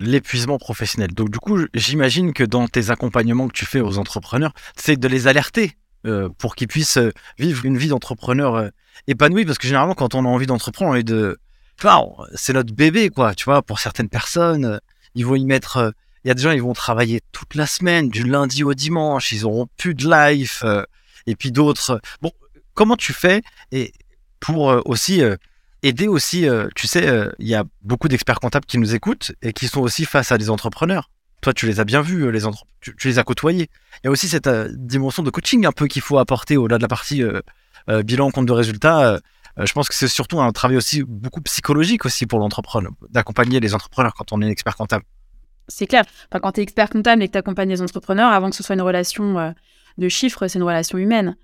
l'épuisement professionnel? Donc du coup, j'imagine que dans tes accompagnements que tu fais aux entrepreneurs, c'est de les alerter euh, pour qu'ils puissent euh, vivre une vie d'entrepreneur épanouie. Parce que généralement, quand on a envie d'entreprendre, on est de... C'est notre bébé, quoi. Tu vois, pour certaines personnes, ils vont y mettre... Il y a des gens, ils vont travailler toute la semaine, du lundi au dimanche, ils auront plus de life. et puis d'autres... Bon, comment tu fais et pour aussi aider aussi, euh, tu sais, euh, il y a beaucoup d'experts comptables qui nous écoutent et qui sont aussi face à des entrepreneurs. toi, tu les as bien vus, les tu, les as côtoyés. Il y a aussi cette dimension de coaching un peu qu'il faut apporter au-delà de la partie bilan, compte de résultats. je pense que c'est surtout un travail aussi beaucoup psychologique aussi pour l'entrepreneur, d'accompagner les entrepreneurs quand on est expert comptable. C'est clair. quand tu es expert comptable et que tu accompagnes les entrepreneurs, avant que ce soit une relation de chiffres, c'est une relation humaine.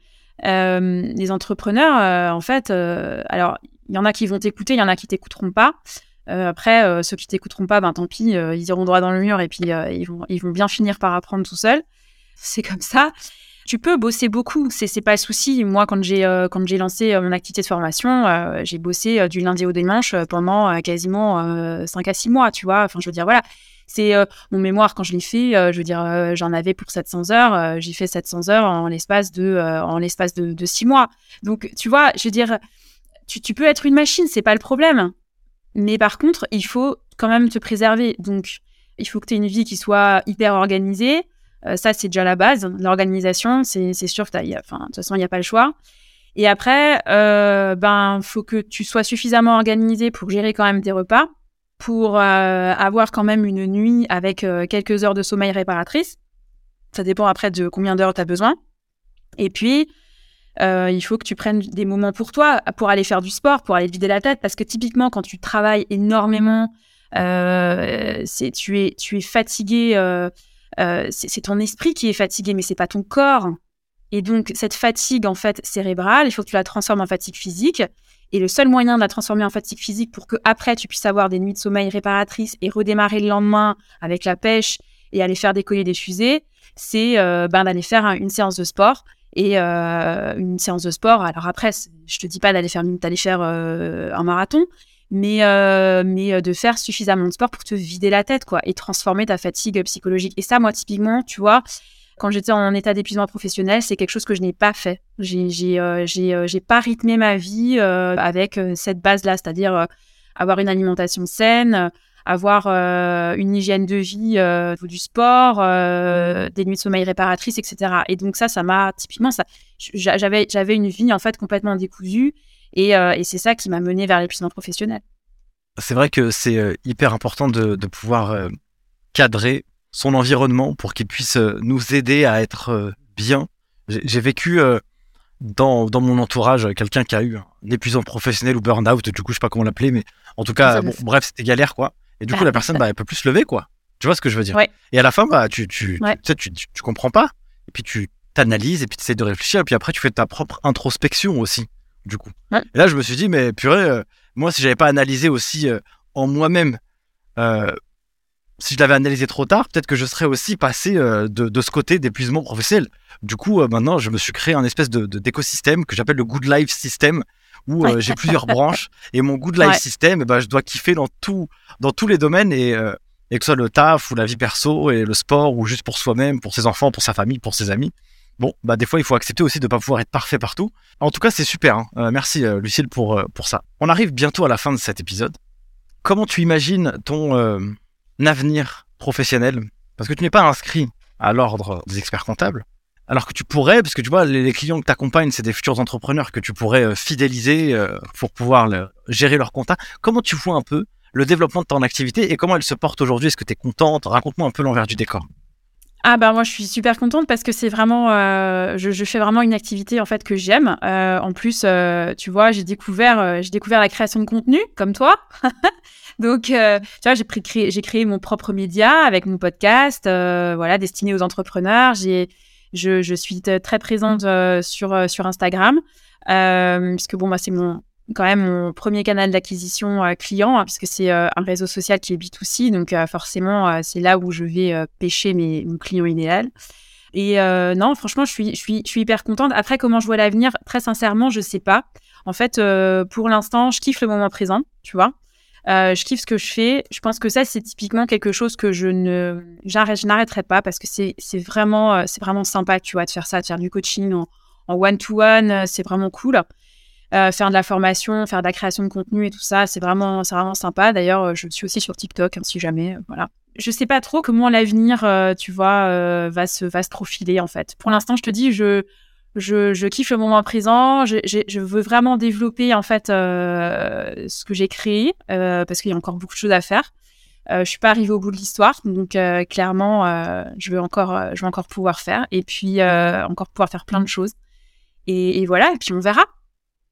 les entrepreneurs, en fait, alors il y en a qui vont t'écouter, il y en a qui t'écouteront pas. Euh, après, euh, ceux qui t'écouteront pas, ben tant pis, euh, ils iront droit dans le mur et puis ils, vont, ils vont bien finir par apprendre tout seuls. C'est comme ça. Tu peux bosser beaucoup, c'est pas le souci. Moi, quand j'ai quand j'ai lancé mon activité de formation, j'ai bossé du lundi au dimanche pendant quasiment 5 à 6 mois, tu vois. Enfin, je veux dire, voilà. C'est mon mémoire quand je l'ai fait, je veux dire, j'en avais pour 700 heures. j'ai fait 700 heures en l'espace de en l'espace de, 6 mois. Donc, tu vois, je veux dire, tu, peux être une machine, c'est pas le problème. Mais par contre, il faut quand même te préserver. Donc, il faut que tu aies une vie qui soit hyper organisée. Euh, ça, c'est déjà la base. L'organisation, c'est sûr de toute façon, il n'y a pas le choix. Et après, euh, ben, faut que tu sois suffisamment organisé pour gérer quand même tes repas, pour euh, avoir quand même une nuit avec euh, quelques heures de sommeil réparatrice. Ça dépend après de combien d'heures tu as besoin. Et puis, euh, il faut que tu prennes des moments pour toi, pour aller faire du sport, pour aller te vider la tête, parce que typiquement, quand tu travailles énormément, c'est tu es fatigué, euh, c'est ton esprit qui est fatigué, mais c'est pas ton corps. Et donc cette fatigue en fait cérébrale, il faut que tu la transformes en fatigue physique. Et le seul moyen de la transformer en fatigue physique pour que après tu puisses avoir des nuits de sommeil réparatrices et redémarrer le lendemain avec la pêche et aller faire décoller des fusées, c'est ben, d'aller faire une séance de sport et euh, une séance de sport. Alors après, je te dis pas d'aller faire, euh, un marathon, mais, euh, mais de faire suffisamment de sport pour te vider la tête, quoi, et transformer ta fatigue psychologique. Et ça, moi, typiquement, tu vois, quand j'étais en état d'épuisement professionnel, c'est quelque chose que je n'ai pas fait. J'ai, j'ai, j'ai, j'ai pas rythmé ma vie avec cette base-là, c'est-à-dire avoir une alimentation saine, avoir euh, une hygiène de vie, euh, du sport, euh, des nuits de sommeil réparatrices, etc. Et donc ça, ça m'a typiquement ça. J'avais j'avais une vie en fait complètement décousue et, et c'est ça qui m'a mené vers l'épuisement professionnel. C'est vrai que c'est hyper important de pouvoir cadrer son environnement pour qu'il puisse nous aider à être bien. J'ai vécu dans, dans, mon entourage quelqu'un qui a eu un épuisement professionnel ou burn-out, du coup, je sais pas comment l'appeler, mais en tout cas, bon, bref, c'était galère, quoi. Et du coup, la personne, bah, elle peut plus se lever, quoi. Tu vois ce que je veux dire? Et à la fin, bah, tu, tu, tu, tu, tu, comprends pas. Et puis tu t'analyses et puis tu essaies de réfléchir. Et puis après, tu fais ta propre introspection aussi, du coup. Et là, je me suis dit, mais purée, euh, moi, si j'avais pas analysé aussi euh, en moi-même, euh, si je l'avais analysé trop tard, peut-être que je serais aussi passé de, de, ce côté d'épuisement professionnel. Du coup, maintenant, je me suis créé un espèce de d'écosystème que j'appelle le Good Life System, où euh, j'ai plusieurs branches et mon goût de life system, eh ben, je dois kiffer dans tout, dans tous les domaines et, euh, et que ce soit le taf ou la vie perso et le sport ou juste pour soi-même, pour ses enfants, pour sa famille, pour ses amis. Bon, bah des fois il faut accepter aussi de ne pas pouvoir être parfait partout. En tout cas, c'est super. Hein. Euh, merci Lucille pour pour ça. On arrive bientôt à la fin de cet épisode. Comment tu imagines ton avenir professionnel Parce que tu n'es pas inscrit à l'ordre des experts comptables. Alors que tu pourrais, parce que tu vois, les, clients que tu accompagnes, c'est des futurs entrepreneurs que tu pourrais euh, fidéliser euh, pour pouvoir gérer leur compta. Comment tu vois un peu le développement de ton activité et comment elle se porte aujourd'hui? Est-ce que tu es contente? Raconte-moi un peu l'envers du décor. Ah bah moi je suis super contente parce que c'est vraiment euh, je, fais vraiment une activité en fait que j'aime. en plus tu vois j'ai découvert j'ai découvert la création de contenu comme toi. Donc tu vois j'ai créé mon propre média avec mon podcast voilà destiné aux entrepreneurs. Je, suis très présente euh, sur, euh, sur Instagram, euh, puisque bon, c'est quand même mon premier canal d'acquisition client, hein, puisque c'est un réseau social qui est B2C, donc forcément, c'est là où je vais pêcher mes, mon client idéal. Et non, franchement, je suis, hyper contente. Après, comment je vois l'avenir? Très sincèrement, je sais pas. En fait, pour l'instant, je kiffe le moment présent, tu vois. Euh, je kiffe ce que je fais. Je pense que ça, c'est typiquement quelque chose que je ne, j'arrête, je n'arrêterai pas parce que c'est, c'est vraiment, euh, c'est vraiment sympa, tu vois, de faire ça, de faire du coaching en, one-to-one, euh, c'est vraiment cool. faire de la formation, faire de la création de contenu et tout ça, c'est vraiment, c'est vraiment sympa. D'ailleurs, je suis aussi sur TikTok, hein, si jamais, voilà. Je sais pas trop comment l'avenir, tu vois, va se, va se profiler en fait. Pour l'instant, je te dis, je, je, kiffe le moment présent. Je, veux vraiment développer en fait euh, ce que j'ai créé euh, parce qu'il y a encore beaucoup de choses à faire. Euh, je suis pas arrivée au bout de l'histoire, donc clairement, je veux encore, je encore pouvoir faire, et puis encore pouvoir faire plein de choses. Et, et voilà, et puis on verra.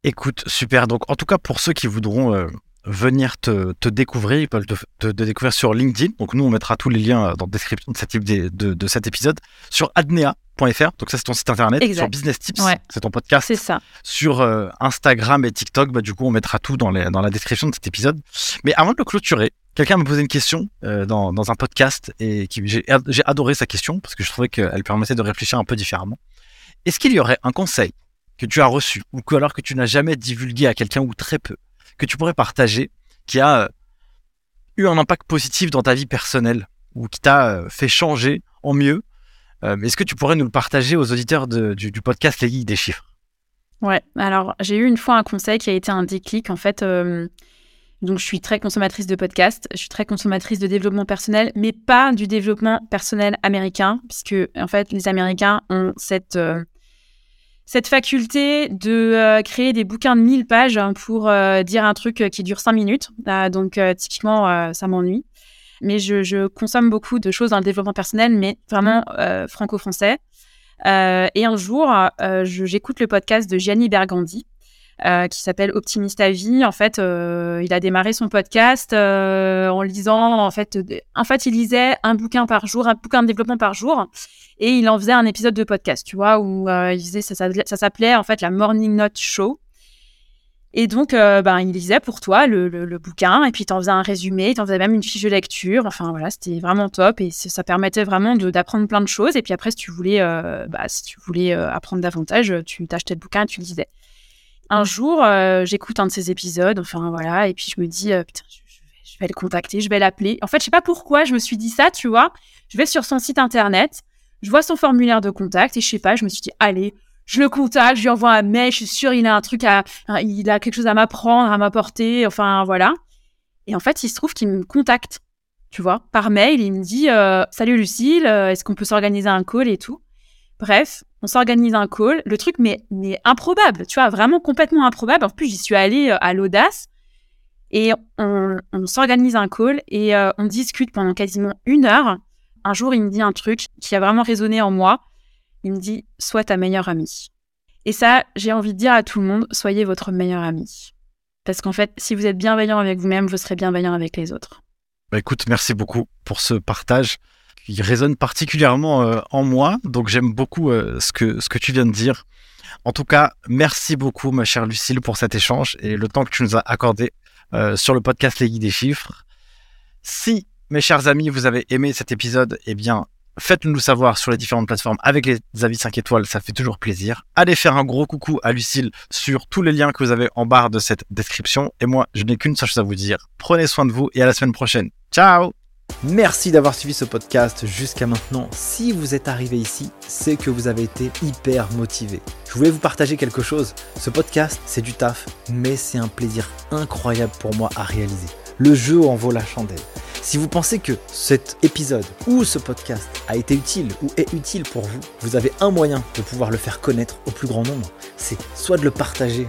Écoute, super. Donc, en tout cas, pour ceux qui voudront venir te, te découvrir, ils peuvent te, te- te découvrir sur LinkedIn. Donc, nous, on mettra tous les liens dans la description de, cette, de, de- de cet épisode. Sur adnea.fr, donc ça, c'est ton site internet. Exact. Sur Business Tips, Ouais. c'est ton podcast. C'est ça. Sur euh, Instagram et TikTok, bah, du coup, on mettra tout dans, les, dans la description de cet épisode. Mais avant de le clôturer, quelqu'un m'a posé une question euh, dans, dans un podcast et qui, j'ai, j'ai adoré sa question parce que je trouvais qu'elle permettait de réfléchir un peu différemment. Est-ce qu'il y aurait un conseil que tu as reçu ou que alors que tu n'as jamais divulgué à quelqu'un ou très peu, que tu pourrais partager, qui a euh, eu un impact positif dans ta vie personnelle ou qui t'a euh, fait changer en mieux Euh, Est-ce que tu pourrais nous le partager aux auditeurs du, podcast Les des chiffres? Ouais, alors j'ai eu une fois un conseil qui a été un déclic. En fait, donc je suis très consommatrice de podcasts, je suis très consommatrice de développement personnel, mais pas du développement personnel américain, puisque en fait les Américains ont cette, cette faculté de euh, créer des bouquins de 1000 pages hein, pour euh, dire un truc qui dure 5 minutes. Ah, donc euh, typiquement, euh, ça m'ennuie. Mais je, je consomme beaucoup de choses dans le développement personnel, mais vraiment euh, franco-français. Euh, et un jour, euh, j'écoute le podcast de Gianni Bergandi, euh, qui s'appelle Optimiste à vie. En fait, euh, il a démarré son podcast euh, en lisant, en fait, de- en fait, il lisait un bouquin par jour, un bouquin de développement par jour, et il en faisait un épisode de podcast, tu vois, où euh, il faisait, ça, s'appelait- en fait la Morning Note Show. Et donc, euh, ben, il lisait pour toi le, le- le bouquin, et puis t'en faisait un résumé, t'en faisait même une fiche de lecture. Enfin, voilà, c'était vraiment top, et ça permettait vraiment d'apprendre plein de choses. Et puis après, si tu voulais, euh, bah, si tu voulais euh, apprendre davantage, tu t'achetais le bouquin et tu lisais. Un jour, euh, j'écoute un de ces épisodes, enfin voilà, et puis je me dis, euh, putain, je, je vais, je vais le contacter, je vais l'appeler. En fait, je sais pas pourquoi je me suis dit ça, tu vois. Je vais sur son site internet, je vois son formulaire de contact, et je sais pas, je me suis dit, allez, je le contacte, je lui envoie un mail, je suis sûre il a un truc à, il a quelque chose à m'apprendre, à m'apporter, enfin voilà. Et en fait, il se trouve qu'il me contacte, tu vois, par mail, il me dit, euh, salut Lucille, est-ce qu'on peut s'organiser un call et tout? Bref, on s'organise un call. Le truc, mais, improbable, tu vois, vraiment complètement improbable. En plus, j'y suis allée euh, à l'audace. Et on, s'organise un call et euh, on discute pendant quasiment une heure. Un jour, il me dit un truc qui a vraiment résonné en moi. Il me dit Sois ta meilleure amie. Et ça, j'ai envie de dire à tout le monde Soyez votre meilleur ami. Parce qu'en fait, si vous êtes bienveillant avec vous-même, vous serez bienveillant avec les autres. Bah, écoute, merci beaucoup pour ce partage qui résonne particulièrement euh, en moi. Donc j'aime beaucoup euh, ce, que, tu viens de dire. En tout cas, merci beaucoup, ma chère Lucille, pour cet échange et le temps que tu nous as accordé euh, sur le podcast Les Guides des Chiffres. Si, mes chers amis, vous avez aimé cet épisode, eh bien, faites-le nous savoir sur les différentes plateformes avec les avis 5 étoiles, ça fait toujours plaisir. Allez faire un gros coucou à Lucille sur tous les liens que vous avez en barre de cette description. Et moi, je n'ai qu'une seule chose à vous dire. Prenez soin de vous et à la semaine prochaine. Ciao Merci d'avoir suivi ce podcast jusqu'à maintenant. Si vous êtes arrivé ici, c'est que vous avez été hyper motivé. Je voulais vous partager quelque chose. Ce podcast, c'est du taf, mais c'est un plaisir incroyable pour moi à réaliser. Le jeu en vaut la chandelle. Si vous pensez que cet épisode ou ce podcast a été utile ou est utile pour vous, vous avez un moyen de pouvoir le faire connaître au plus grand nombre. C'est soit de le partager